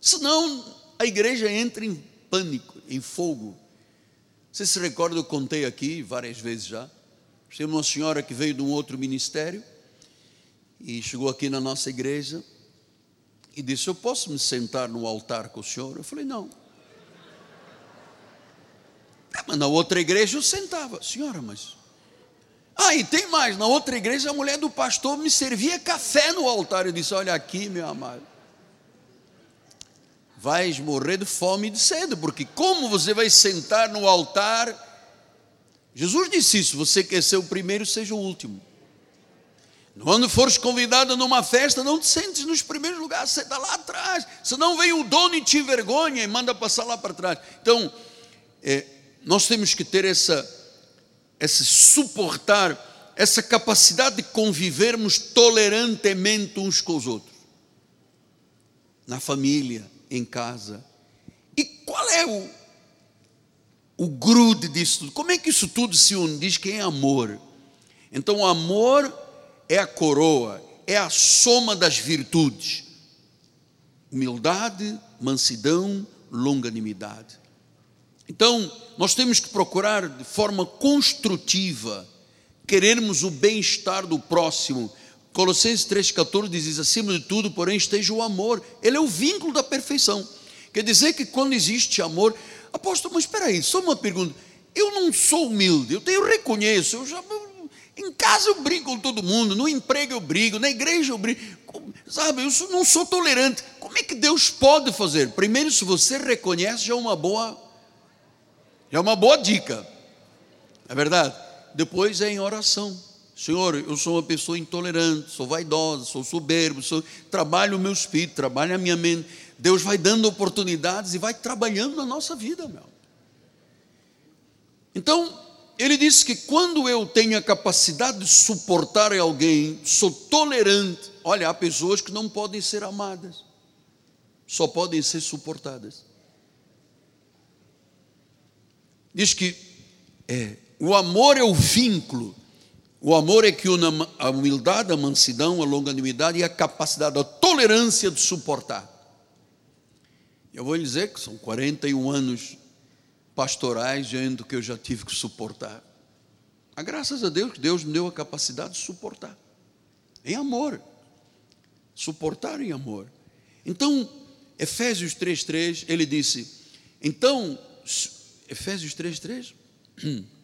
Senão a igreja entra em pânico, em fogo. Você se recorda, eu contei aqui várias vezes já. Tem uma senhora que veio de um outro ministério e chegou aqui na nossa igreja e disse: Eu posso me sentar no altar com o senhor? Eu falei: Não. Ah, mas na outra igreja eu sentava, senhora, mas ah, e tem mais, na outra igreja a mulher do pastor me servia café no altar. Eu disse: Olha aqui, meu amado, vais morrer de fome e de sede, porque como você vai sentar no altar? Jesus disse isso: você quer ser o primeiro, seja o último. Quando fores convidado numa festa, não te sentes nos primeiros lugares, senta lá atrás. Senão vem o dono e te envergonha e manda passar lá para trás. Então, é, nós temos que ter essa esse suportar, essa capacidade de convivermos tolerantemente uns com os outros, na família, em casa. E qual é o, o grude disso tudo? Como é que isso tudo se une? Diz que é amor. Então, o amor é a coroa, é a soma das virtudes: humildade, mansidão, longanimidade. Então, nós temos que procurar de forma construtiva, querermos o bem-estar do próximo. Colossenses 3,14 diz: acima de tudo, porém, esteja o amor. Ele é o vínculo da perfeição. Quer dizer que quando existe amor, apóstolo, mas espera aí, só uma pergunta. Eu não sou humilde, eu, tenho, eu reconheço, eu já, em casa eu brigo com todo mundo, no emprego eu brigo, na igreja eu brigo, sabe, eu não sou tolerante. Como é que Deus pode fazer? Primeiro, se você reconhece, já é uma boa é uma boa dica, é verdade? Depois é em oração. Senhor, eu sou uma pessoa intolerante, sou vaidosa, sou soberbo, sou, trabalho o meu espírito, trabalho a minha mente. Deus vai dando oportunidades e vai trabalhando na nossa vida, meu. Então, ele disse que quando eu tenho a capacidade de suportar alguém, sou tolerante. Olha, há pessoas que não podem ser amadas, só podem ser suportadas. Diz que é, o amor é o vínculo. O amor é que une a humildade, a mansidão, a longanimidade e a capacidade, a tolerância de suportar. Eu vou lhe dizer que são 41 anos pastorais do que eu já tive que suportar. A graças a Deus, Deus me deu a capacidade de suportar. Em amor. Suportar em amor. Então, Efésios 3,3, ele disse, então, Efésios 3,3?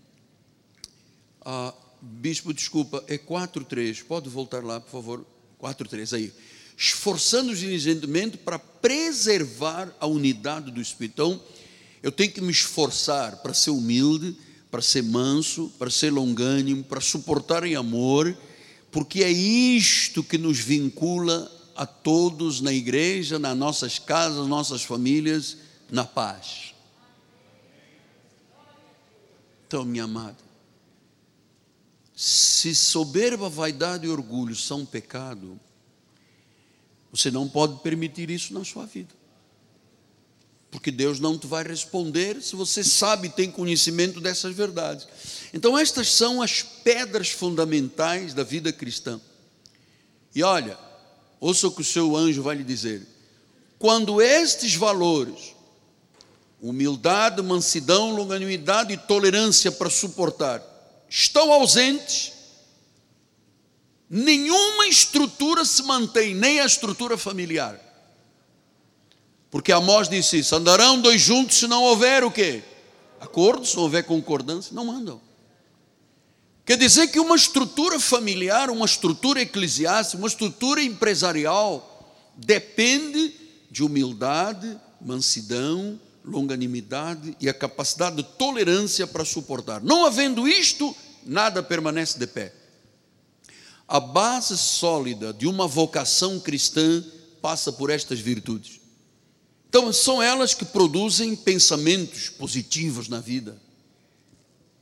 Ah, bispo, desculpa, é 4,3. Pode voltar lá, por favor? 4,3 aí. Esforçando-nos diligentemente para preservar a unidade do Espírito. Então, eu tenho que me esforçar para ser humilde, para ser manso, para ser longânimo, para suportar em amor, porque é isto que nos vincula a todos na igreja, nas nossas casas, nossas famílias, na paz. Então, minha amada, se soberba, vaidade e orgulho são pecado, você não pode permitir isso na sua vida porque Deus não te vai responder se você sabe e tem conhecimento dessas verdades. Então, estas são as pedras fundamentais da vida cristã. E olha, ouça o que o seu anjo vai lhe dizer: quando estes valores, humildade, mansidão, longanimidade e tolerância para suportar, estão ausentes, nenhuma estrutura se mantém, nem a estrutura familiar. Porque Amós disse isso: andarão dois juntos se não houver o quê? Acordo, se houver concordância, não andam. Quer dizer que uma estrutura familiar, uma estrutura eclesiástica, uma estrutura empresarial depende de humildade, mansidão, longanimidade e a capacidade de tolerância para suportar. Não havendo isto, nada permanece de pé. A base sólida de uma vocação cristã passa por estas virtudes. Então, são elas que produzem pensamentos positivos na vida,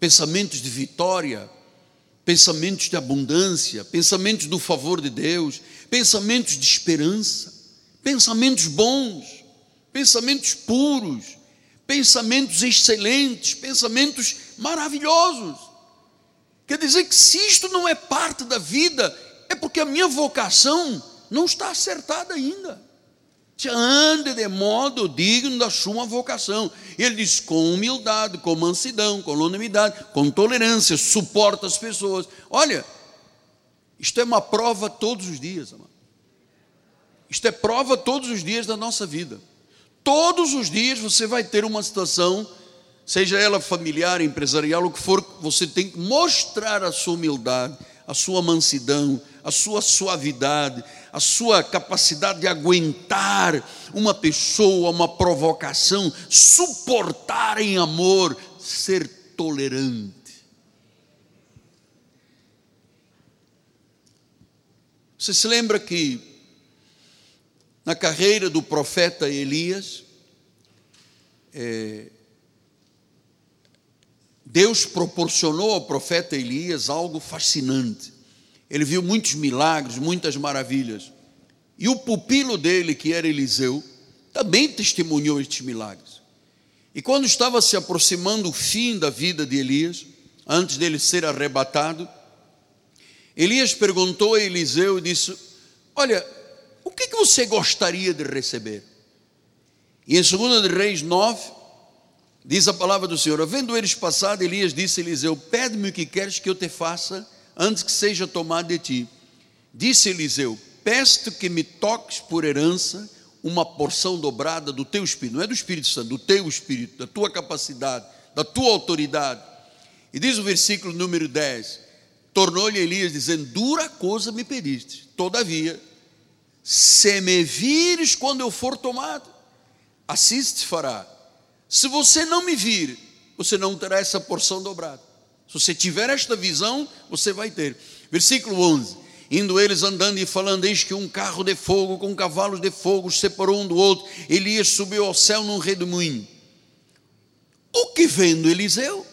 pensamentos de vitória, pensamentos de abundância, pensamentos do favor de Deus, pensamentos de esperança, pensamentos bons, pensamentos puros, pensamentos excelentes, pensamentos maravilhosos. Quer dizer que se isto não é parte da vida, é porque a minha vocação não está acertada ainda ande de modo digno da sua vocação. Ele diz com humildade, com mansidão, com longanimidade, com tolerância, suporta as pessoas. Olha, isto é uma prova todos os dias, amado. Isto é prova todos os dias da nossa vida. Todos os dias você vai ter uma situação, seja ela familiar, empresarial, o que for, você tem que mostrar a sua humildade, a sua mansidão, a sua suavidade, a sua capacidade de aguentar uma pessoa, uma provocação, suportar em amor, ser tolerante. Você se lembra que na carreira do profeta Elias, é, Deus proporcionou ao profeta Elias algo fascinante. Ele viu muitos milagres, muitas maravilhas. E o pupilo dele, que era Eliseu, também testemunhou estes milagres. E quando estava se aproximando o fim da vida de Elias, antes dele ser arrebatado, Elias perguntou a Eliseu e disse: Olha, o que, que você gostaria de receber? E em 2 Reis 9, diz a palavra do Senhor: Vendo eles passado, Elias disse a Eliseu: Pede-me o que queres que eu te faça antes que seja tomado de ti. Disse Eliseu: Peço que me toques por herança uma porção dobrada do teu espírito, não é do Espírito Santo, do teu espírito, da tua capacidade, da tua autoridade. E diz o versículo número 10: Tornou-lhe Elias, dizendo: Dura coisa me pediste, todavia, se me vires quando eu for tomado, assim se fará. Se você não me vir, você não terá essa porção dobrada. Se você tiver esta visão, você vai ter. Versículo 11: Indo eles andando e falando, eis que um carro de fogo com cavalos de fogo separou um do outro. Elias subiu ao céu num redemoinho. O que vendo Eliseu?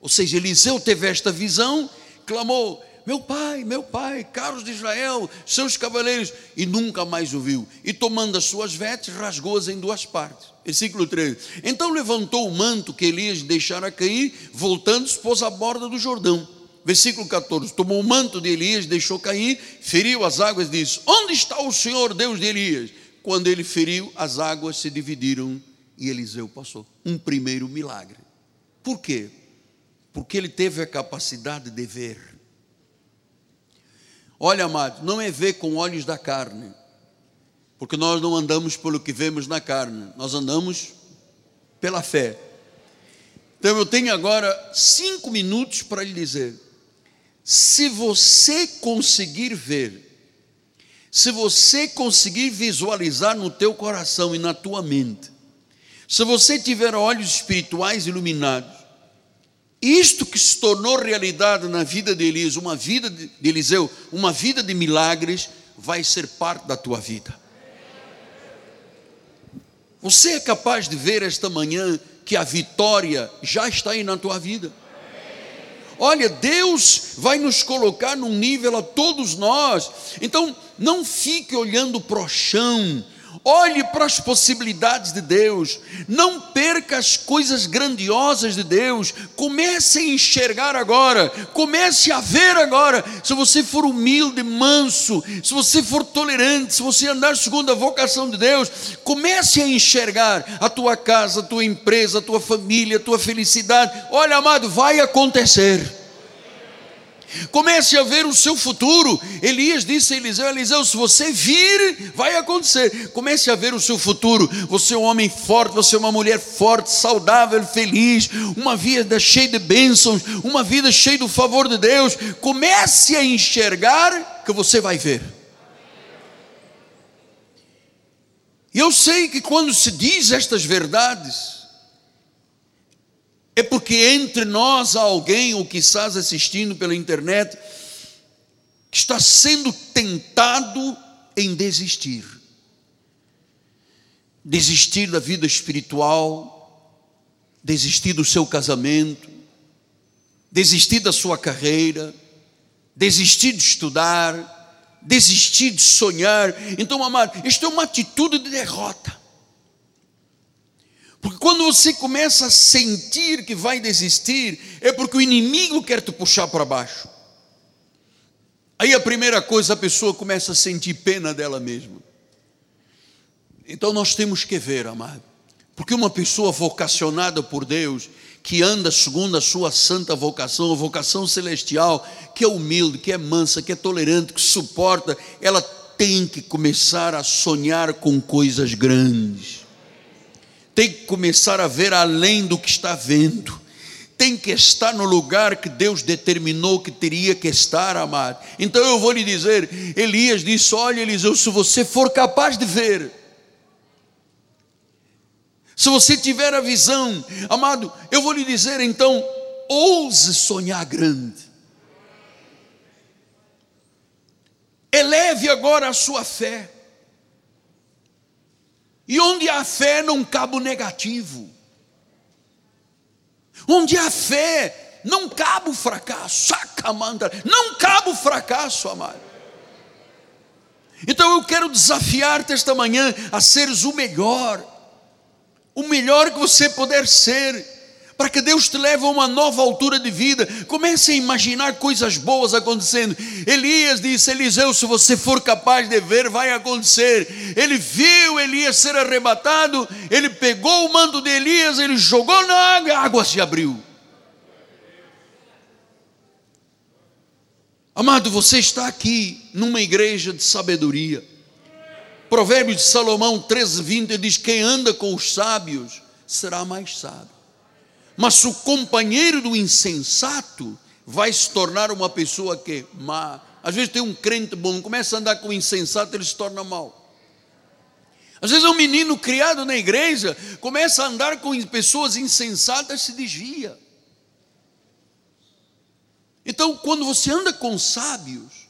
Ou seja, Eliseu teve esta visão, clamou: Meu pai, meu pai, caros de Israel, seus cavaleiros, e nunca mais o viu. E tomando as suas vestes, rasgou-as em duas partes. Versículo 13. Então levantou o manto que Elias deixara cair, voltando-se, pôs à borda do Jordão. Versículo 14: Tomou o manto de Elias, deixou cair, feriu as águas, disse: Onde está o Senhor, Deus de Elias? Quando ele feriu, as águas se dividiram e Eliseu passou. Um primeiro milagre. Por quê? Porque ele teve a capacidade de ver. Olha, amado, não é ver com olhos da carne, porque nós não andamos pelo que vemos na carne, nós andamos pela fé. Então eu tenho agora cinco minutos para lhe dizer: se você conseguir ver, se você conseguir visualizar no teu coração e na tua mente, se você tiver olhos espirituais iluminados, isto que se tornou realidade na vida de uma vida de Eliseu, uma vida de milagres, vai ser parte da tua vida. Você é capaz de ver esta manhã que a vitória já está aí na tua vida? Olha, Deus vai nos colocar num nível a todos nós. Então, não fique olhando para o chão, Olhe para as possibilidades de Deus, não perca as coisas grandiosas de Deus, comece a enxergar agora, comece a ver agora. Se você for humilde, manso, se você for tolerante, se você andar segundo a vocação de Deus, comece a enxergar a tua casa, a tua empresa, a tua família, a tua felicidade. Olha, amado, vai acontecer. Comece a ver o seu futuro. Elias disse a Eliseu: Eliseu, se você vir, vai acontecer. Comece a ver o seu futuro. Você é um homem forte, você é uma mulher forte, saudável, feliz, uma vida cheia de bênçãos, uma vida cheia do favor de Deus. Comece a enxergar que você vai ver. E eu sei que quando se diz estas verdades, é porque entre nós há alguém, ou quizás assistindo pela internet, que está sendo tentado em desistir. Desistir da vida espiritual, desistir do seu casamento, desistir da sua carreira, desistir de estudar, desistir de sonhar. Então, amado, isto é uma atitude de derrota. Porque quando você começa a sentir que vai desistir, é porque o inimigo quer te puxar para baixo. Aí a primeira coisa, a pessoa começa a sentir pena dela mesma. Então nós temos que ver, amado, porque uma pessoa vocacionada por Deus, que anda segundo a sua santa vocação, a vocação celestial, que é humilde, que é mansa, que é tolerante, que suporta, ela tem que começar a sonhar com coisas grandes tem que começar a ver além do que está vendo, tem que estar no lugar que Deus determinou que teria que estar, amado. Então eu vou lhe dizer: Elias disse: Olha, Eliseu, se você for capaz de ver, se você tiver a visão, amado, eu vou lhe dizer então: ouse sonhar grande. Eleve agora a sua fé. E onde há fé não cabe o negativo. Onde há fé não cabe o fracasso. Sacamanda, não cabe o fracasso, amado. Então eu quero desafiar-te esta manhã a seres o melhor, o melhor que você puder ser para que Deus te leve a uma nova altura de vida. Comece a imaginar coisas boas acontecendo. Elias disse: Eliseu, se você for capaz de ver, vai acontecer. Ele viu Elias ser arrebatado, ele pegou o manto de Elias, ele jogou na água, a água se abriu. Amado, você está aqui numa igreja de sabedoria. Provérbios de Salomão 13, 20 diz: Quem anda com os sábios será mais sábio. Mas o companheiro do insensato vai se tornar uma pessoa que má. Às vezes tem um crente bom, começa a andar com o insensato, ele se torna mau. Às vezes um menino criado na igreja começa a andar com pessoas insensatas, se desvia. Então, quando você anda com sábios,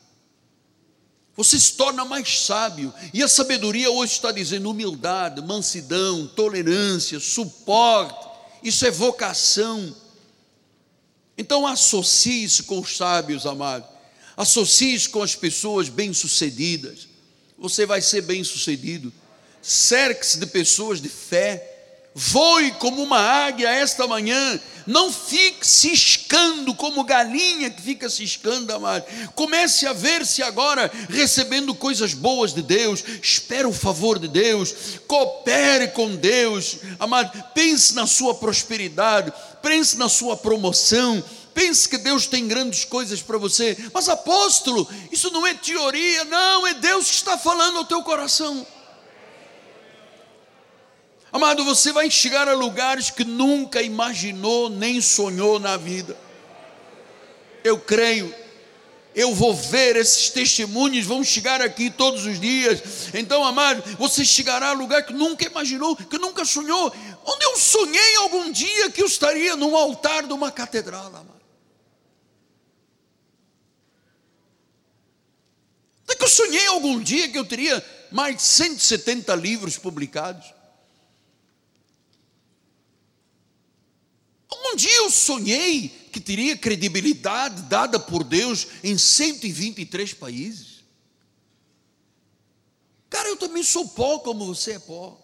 você se torna mais sábio. E a sabedoria hoje está dizendo humildade, mansidão, tolerância, suporte, isso é vocação. Então associe-se com os sábios, amado. Associe-se com as pessoas bem-sucedidas. Você vai ser bem-sucedido. Cerque-se de pessoas de fé. Voe como uma águia esta manhã. Não fique ciscando como galinha que fica ciscando, amado. Comece a ver-se agora recebendo coisas boas de Deus. Espere o favor de Deus. Coopere com Deus, amado. Pense na sua prosperidade. Pense na sua promoção pense que Deus tem grandes coisas para você, mas apóstolo, isso não é teoria, não, é Deus que está falando ao teu coração. Amado, você vai chegar a lugares que nunca imaginou nem sonhou na vida. Eu creio eu vou ver esses testemunhos, vão chegar aqui todos os dias. Então, amado, você chegará a lugar que nunca imaginou, que nunca sonhou. Onde eu sonhei algum dia que eu estaria num altar de uma catedral, amado. Até que eu sonhei algum dia que eu teria mais de 170 livros publicados. Um dia eu sonhei que teria credibilidade dada por Deus em 123 países. Cara, eu também sou pó como você é pó.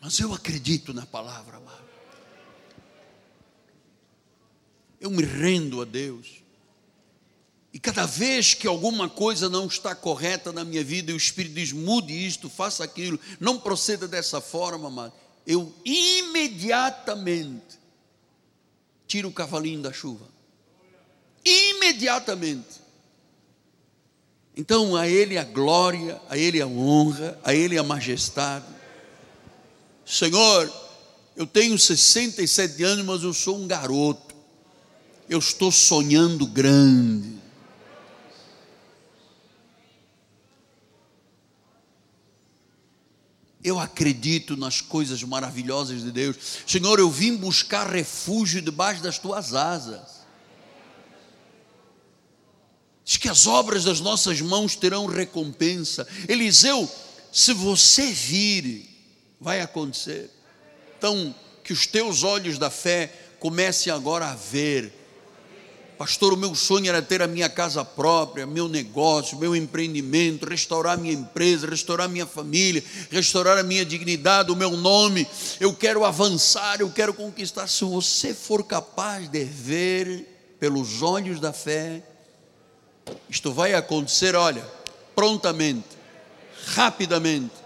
Mas eu acredito na palavra, amado. Eu me rendo a Deus. E cada vez que alguma coisa não está correta na minha vida, e o Espírito diz: mude isto, faça aquilo, não proceda dessa forma, amado. Eu imediatamente tiro o cavalinho da chuva. Imediatamente. Então a Ele a glória, a Ele a honra, a Ele a majestade. Senhor, eu tenho 67 anos, mas eu sou um garoto. Eu estou sonhando grande. Eu acredito nas coisas maravilhosas de Deus. Senhor, eu vim buscar refúgio debaixo das tuas asas. Diz que as obras das nossas mãos terão recompensa. Eliseu, se você vir, vai acontecer. Então, que os teus olhos da fé comecem agora a ver Pastor, o meu sonho era ter a minha casa própria, meu negócio, meu empreendimento, restaurar minha empresa, restaurar minha família, restaurar a minha dignidade, o meu nome. Eu quero avançar, eu quero conquistar. Se você for capaz de ver pelos olhos da fé, isto vai acontecer, olha, prontamente, rapidamente.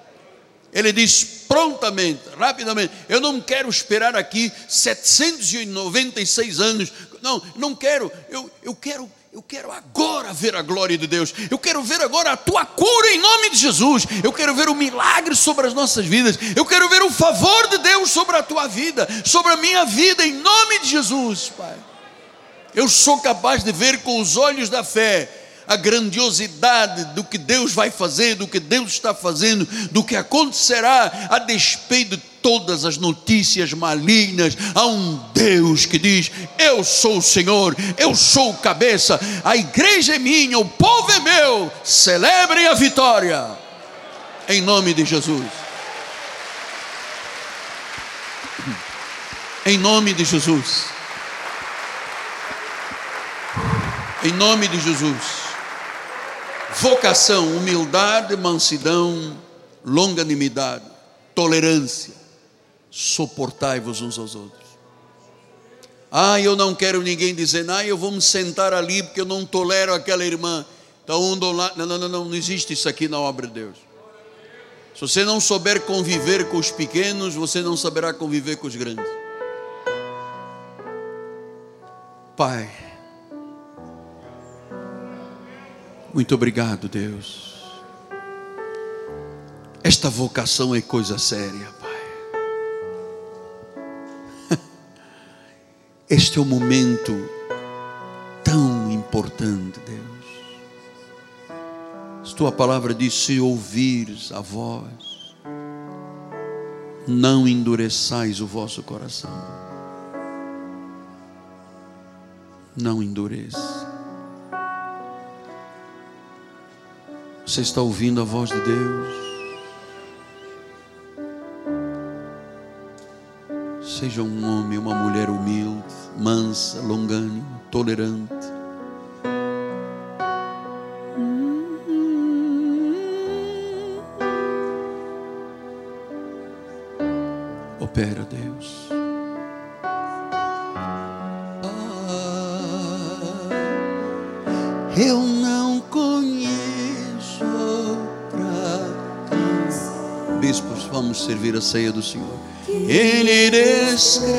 Ele diz prontamente, rapidamente. Eu não quero esperar aqui 796 anos não, não quero, eu, eu quero, eu quero agora ver a glória de Deus. Eu quero ver agora a tua cura em nome de Jesus. Eu quero ver o milagre sobre as nossas vidas. Eu quero ver o favor de Deus sobre a tua vida, sobre a minha vida em nome de Jesus, Pai. Eu sou capaz de ver com os olhos da fé a grandiosidade do que Deus vai fazer, do que Deus está fazendo, do que acontecerá a despeito de todas as notícias malignas. Há um Deus que diz: Eu sou o Senhor, eu sou o cabeça, a igreja é minha, o povo é meu. Celebrem a vitória, em nome de Jesus. Em nome de Jesus. Em nome de Jesus vocação, humildade, mansidão, longanimidade, tolerância, suportai-vos uns aos outros. Ah, eu não quero ninguém dizer, ah, eu vou me sentar ali porque eu não tolero aquela irmã. Então, um do lado, não, não, não, não, não existe isso aqui na obra de Deus. Se você não souber conviver com os pequenos, você não saberá conviver com os grandes. Pai, Muito obrigado, Deus. Esta vocação é coisa séria, Pai. Este é o momento tão importante, Deus. Tua palavra diz: se ouvires a voz, não endureçais o vosso coração. Não endureça. Você está ouvindo a voz de Deus? Seja um homem, uma mulher humilde, mansa, longânima, tolerante. ceia do Senhor. Ele descreva,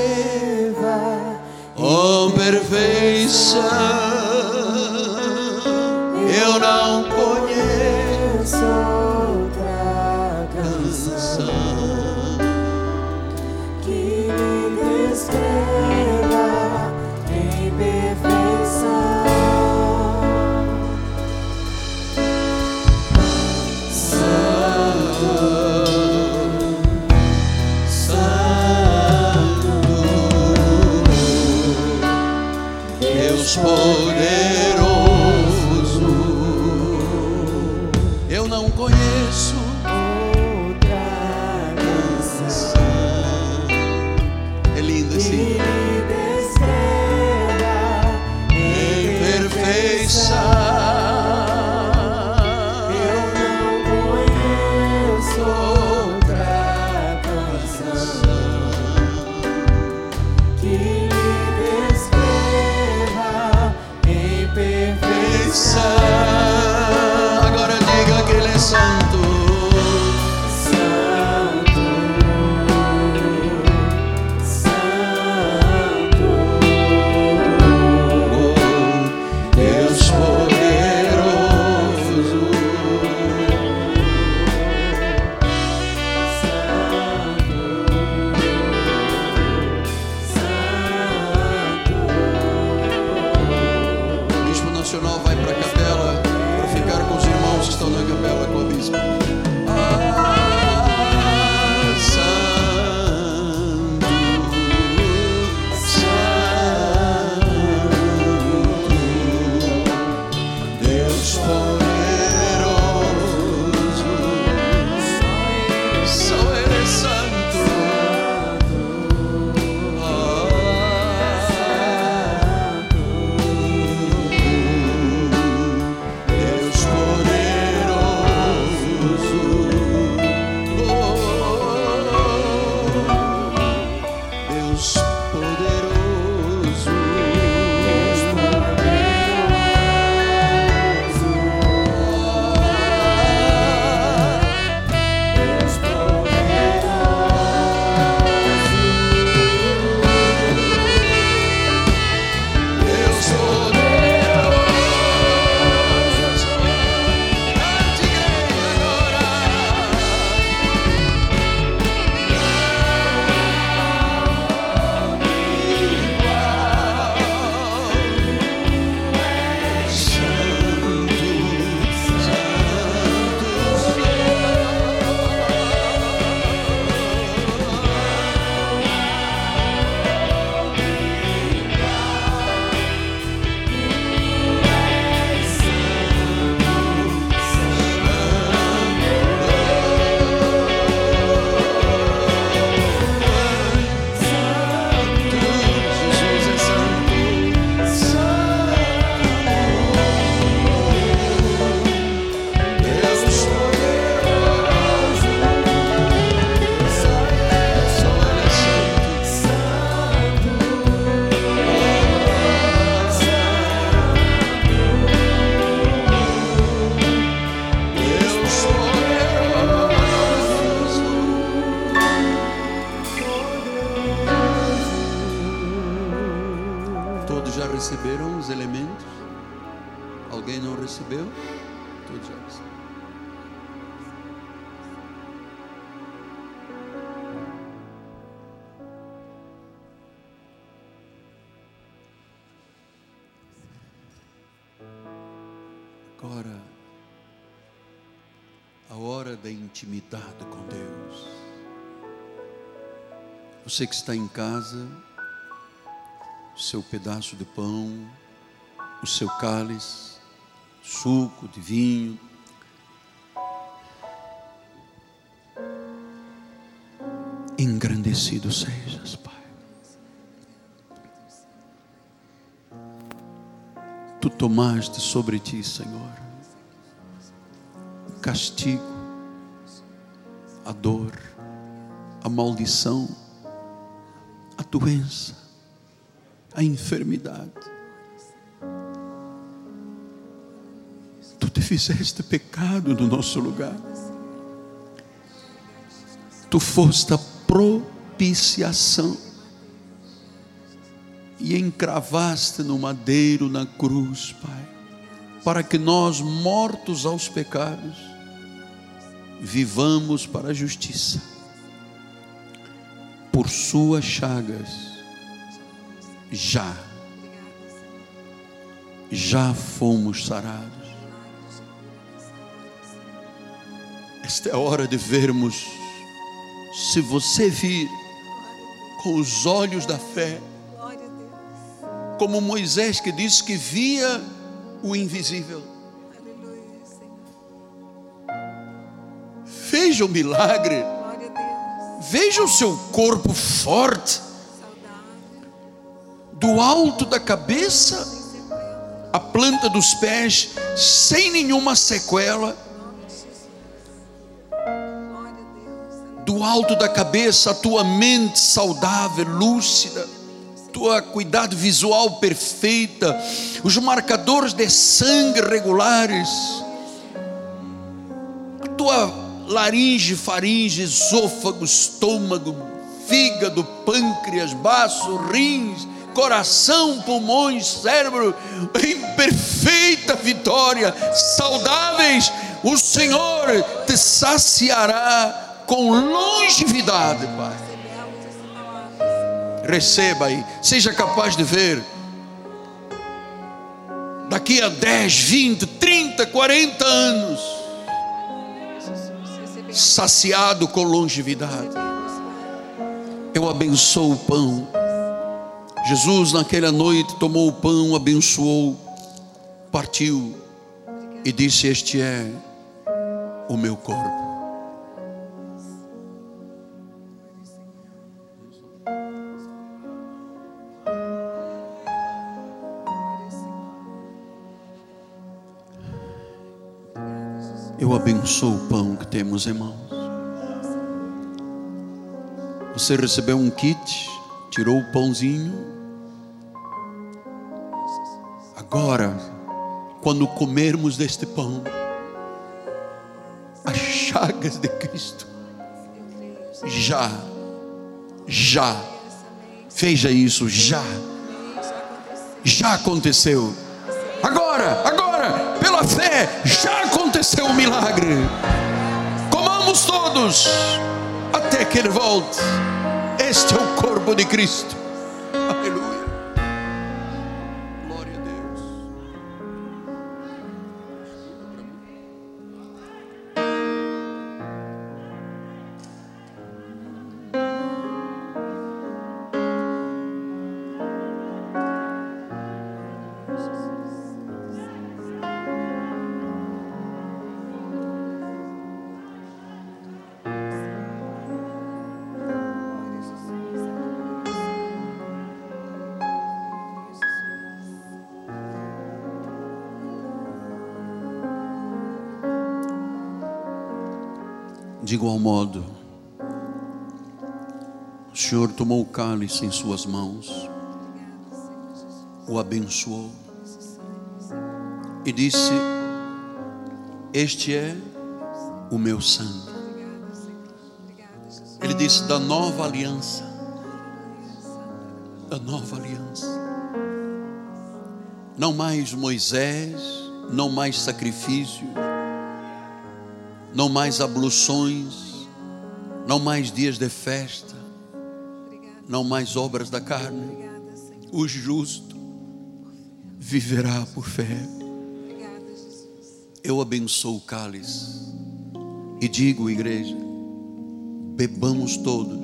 ó oh, perfeição. agora a hora da intimidade com Deus. Você que está em casa, o seu pedaço de pão, o seu cálice, suco de vinho, engrandecido sejas, tomaste sobre ti, Senhor, o castigo, a dor, a maldição, a doença, a enfermidade. Tu te fizeste pecado no nosso lugar. Tu foste a propiciação encravaste no madeiro, na cruz, Pai, para que nós, mortos aos pecados, vivamos para a justiça. Por suas chagas, já, já fomos sarados. Esta é a hora de vermos, se você vir com os olhos da fé. Como Moisés que disse que via o invisível. Veja o milagre, a veja o seu corpo forte, do alto da cabeça à planta dos pés, sem nenhuma sequela, a do alto da cabeça, a tua mente saudável, lúcida, tua cuidado visual perfeita, os marcadores de sangue regulares, a tua laringe, faringe, esôfago, estômago, fígado, pâncreas, baço, rins, coração, pulmões, cérebro, em perfeita vitória, saudáveis, o Senhor te saciará com longevidade, Pai. Receba aí, seja capaz de ver. Daqui a 10, 20, 30, 40 anos, saciado com longevidade. Eu abençoo o pão. Jesus, naquela noite, tomou o pão, abençoou, partiu e disse: Este é o meu corpo. Eu abençoo o pão que temos em mãos. Você recebeu um kit, tirou o pãozinho. Agora, quando comermos deste pão, as chagas de Cristo já, já, veja isso, já, já aconteceu. Fé, já aconteceu o milagre. Comamos todos até que ele volte. Este é o corpo de Cristo. De igual modo, o Senhor tomou o cálice em suas mãos, o abençoou e disse: Este é o meu sangue. Ele disse: Da nova aliança, da nova aliança. Não mais Moisés, não mais sacrifício, não mais abluções, não mais dias de festa, não mais obras da carne. O justo viverá por fé. Eu abençoo o cálice e digo, igreja, bebamos todos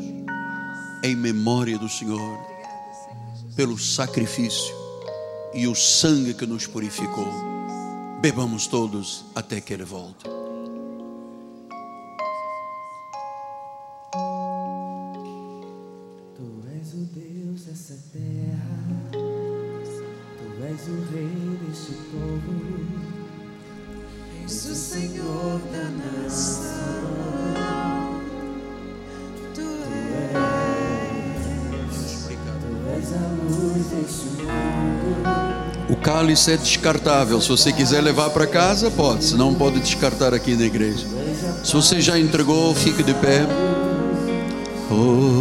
em memória do Senhor, pelo sacrifício e o sangue que nos purificou. Bebamos todos até que Ele volte. o Rei deste povo. És o Senhor da nação. Tu és, tu és a luz deste mundo. O cálice é descartável. Se você quiser levar para casa, pode. Se não, pode descartar aqui na igreja. Se você já entregou, fique de pé. Oh.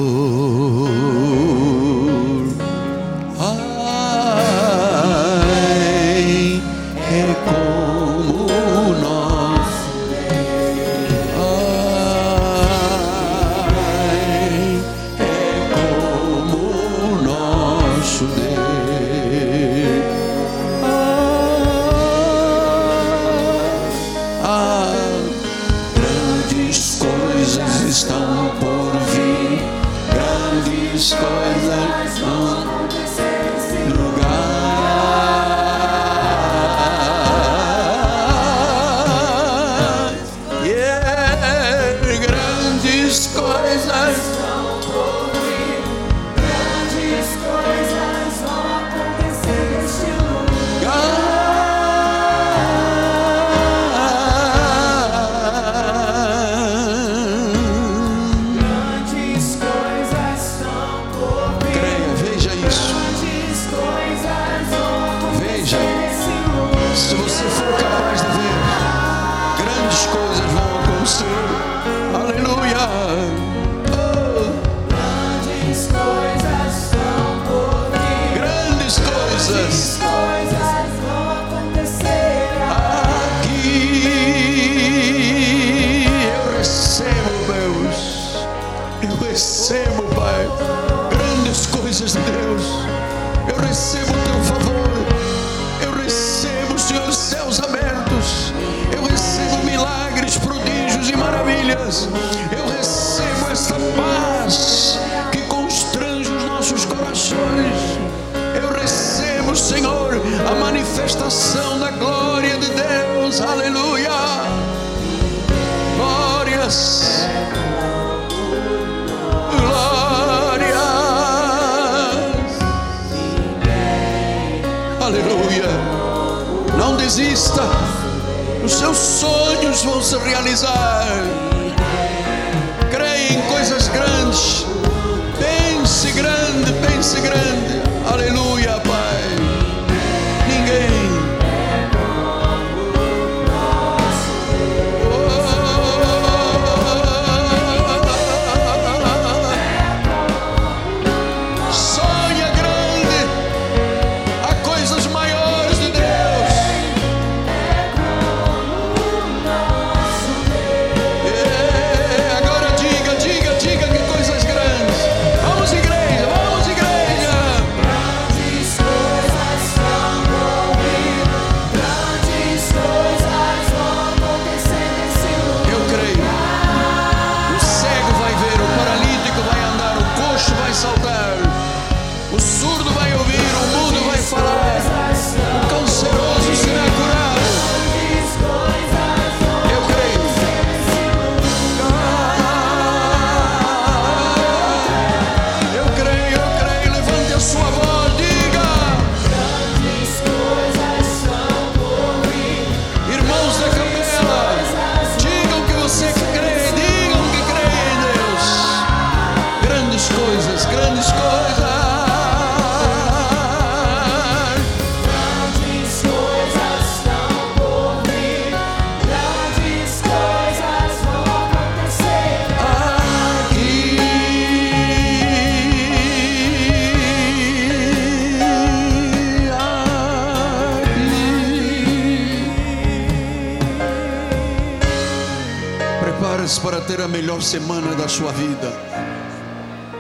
final de semana da sua vida.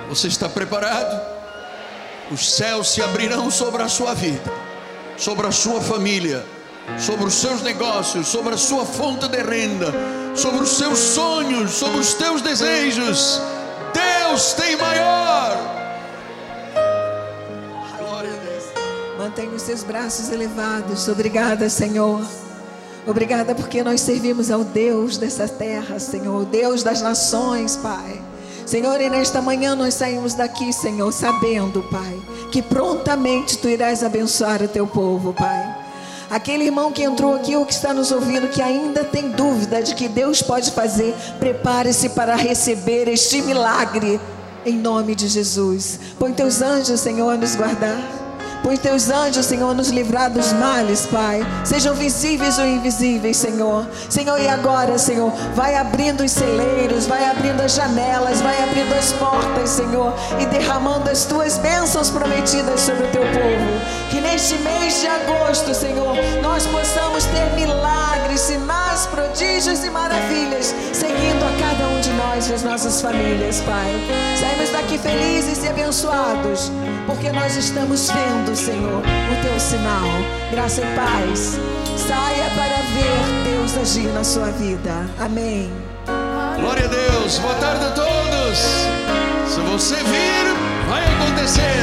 Você está preparado? Os céus se abrirão sobre a sua vida, sobre a sua família, sobre os seus negócios, sobre a sua fonte de renda, sobre os seus sonhos, sobre os teus desejos. Deus tem maior. Glória a Deus. Mantenha os seus braços elevados. Obrigada, Senhor. Obrigada porque nós servimos ao Deus dessa terra, Senhor, Deus das nações, Pai. Senhor, e nesta manhã nós saímos daqui, Senhor, sabendo, Pai, que prontamente tu irás abençoar o teu povo, Pai. Aquele irmão que entrou aqui ou que está nos ouvindo, que ainda tem dúvida de que Deus pode fazer, prepare-se para receber este milagre, em nome de Jesus. Põe teus anjos, Senhor, a nos guardar. Põe teus anjos, Senhor, nos livrar dos males, Pai. Sejam visíveis ou invisíveis, Senhor. Senhor, e agora, Senhor, vai abrindo os celeiros, vai abrindo as janelas, vai abrindo as portas, Senhor, e derramando as tuas bênçãos prometidas sobre o teu povo. Que neste mês de agosto, Senhor, nós possamos ter milagres, sinais, prodígios e maravilhas, seguindo a cada um de nós e as nossas famílias, Pai. Saímos daqui felizes e abençoados, porque nós estamos vendo Senhor, o teu sinal. Graça e paz. Saia para ver Deus agir na sua vida. Amém. Glória a Deus. Boa tarde a todos. Se você vir, vai acontecer.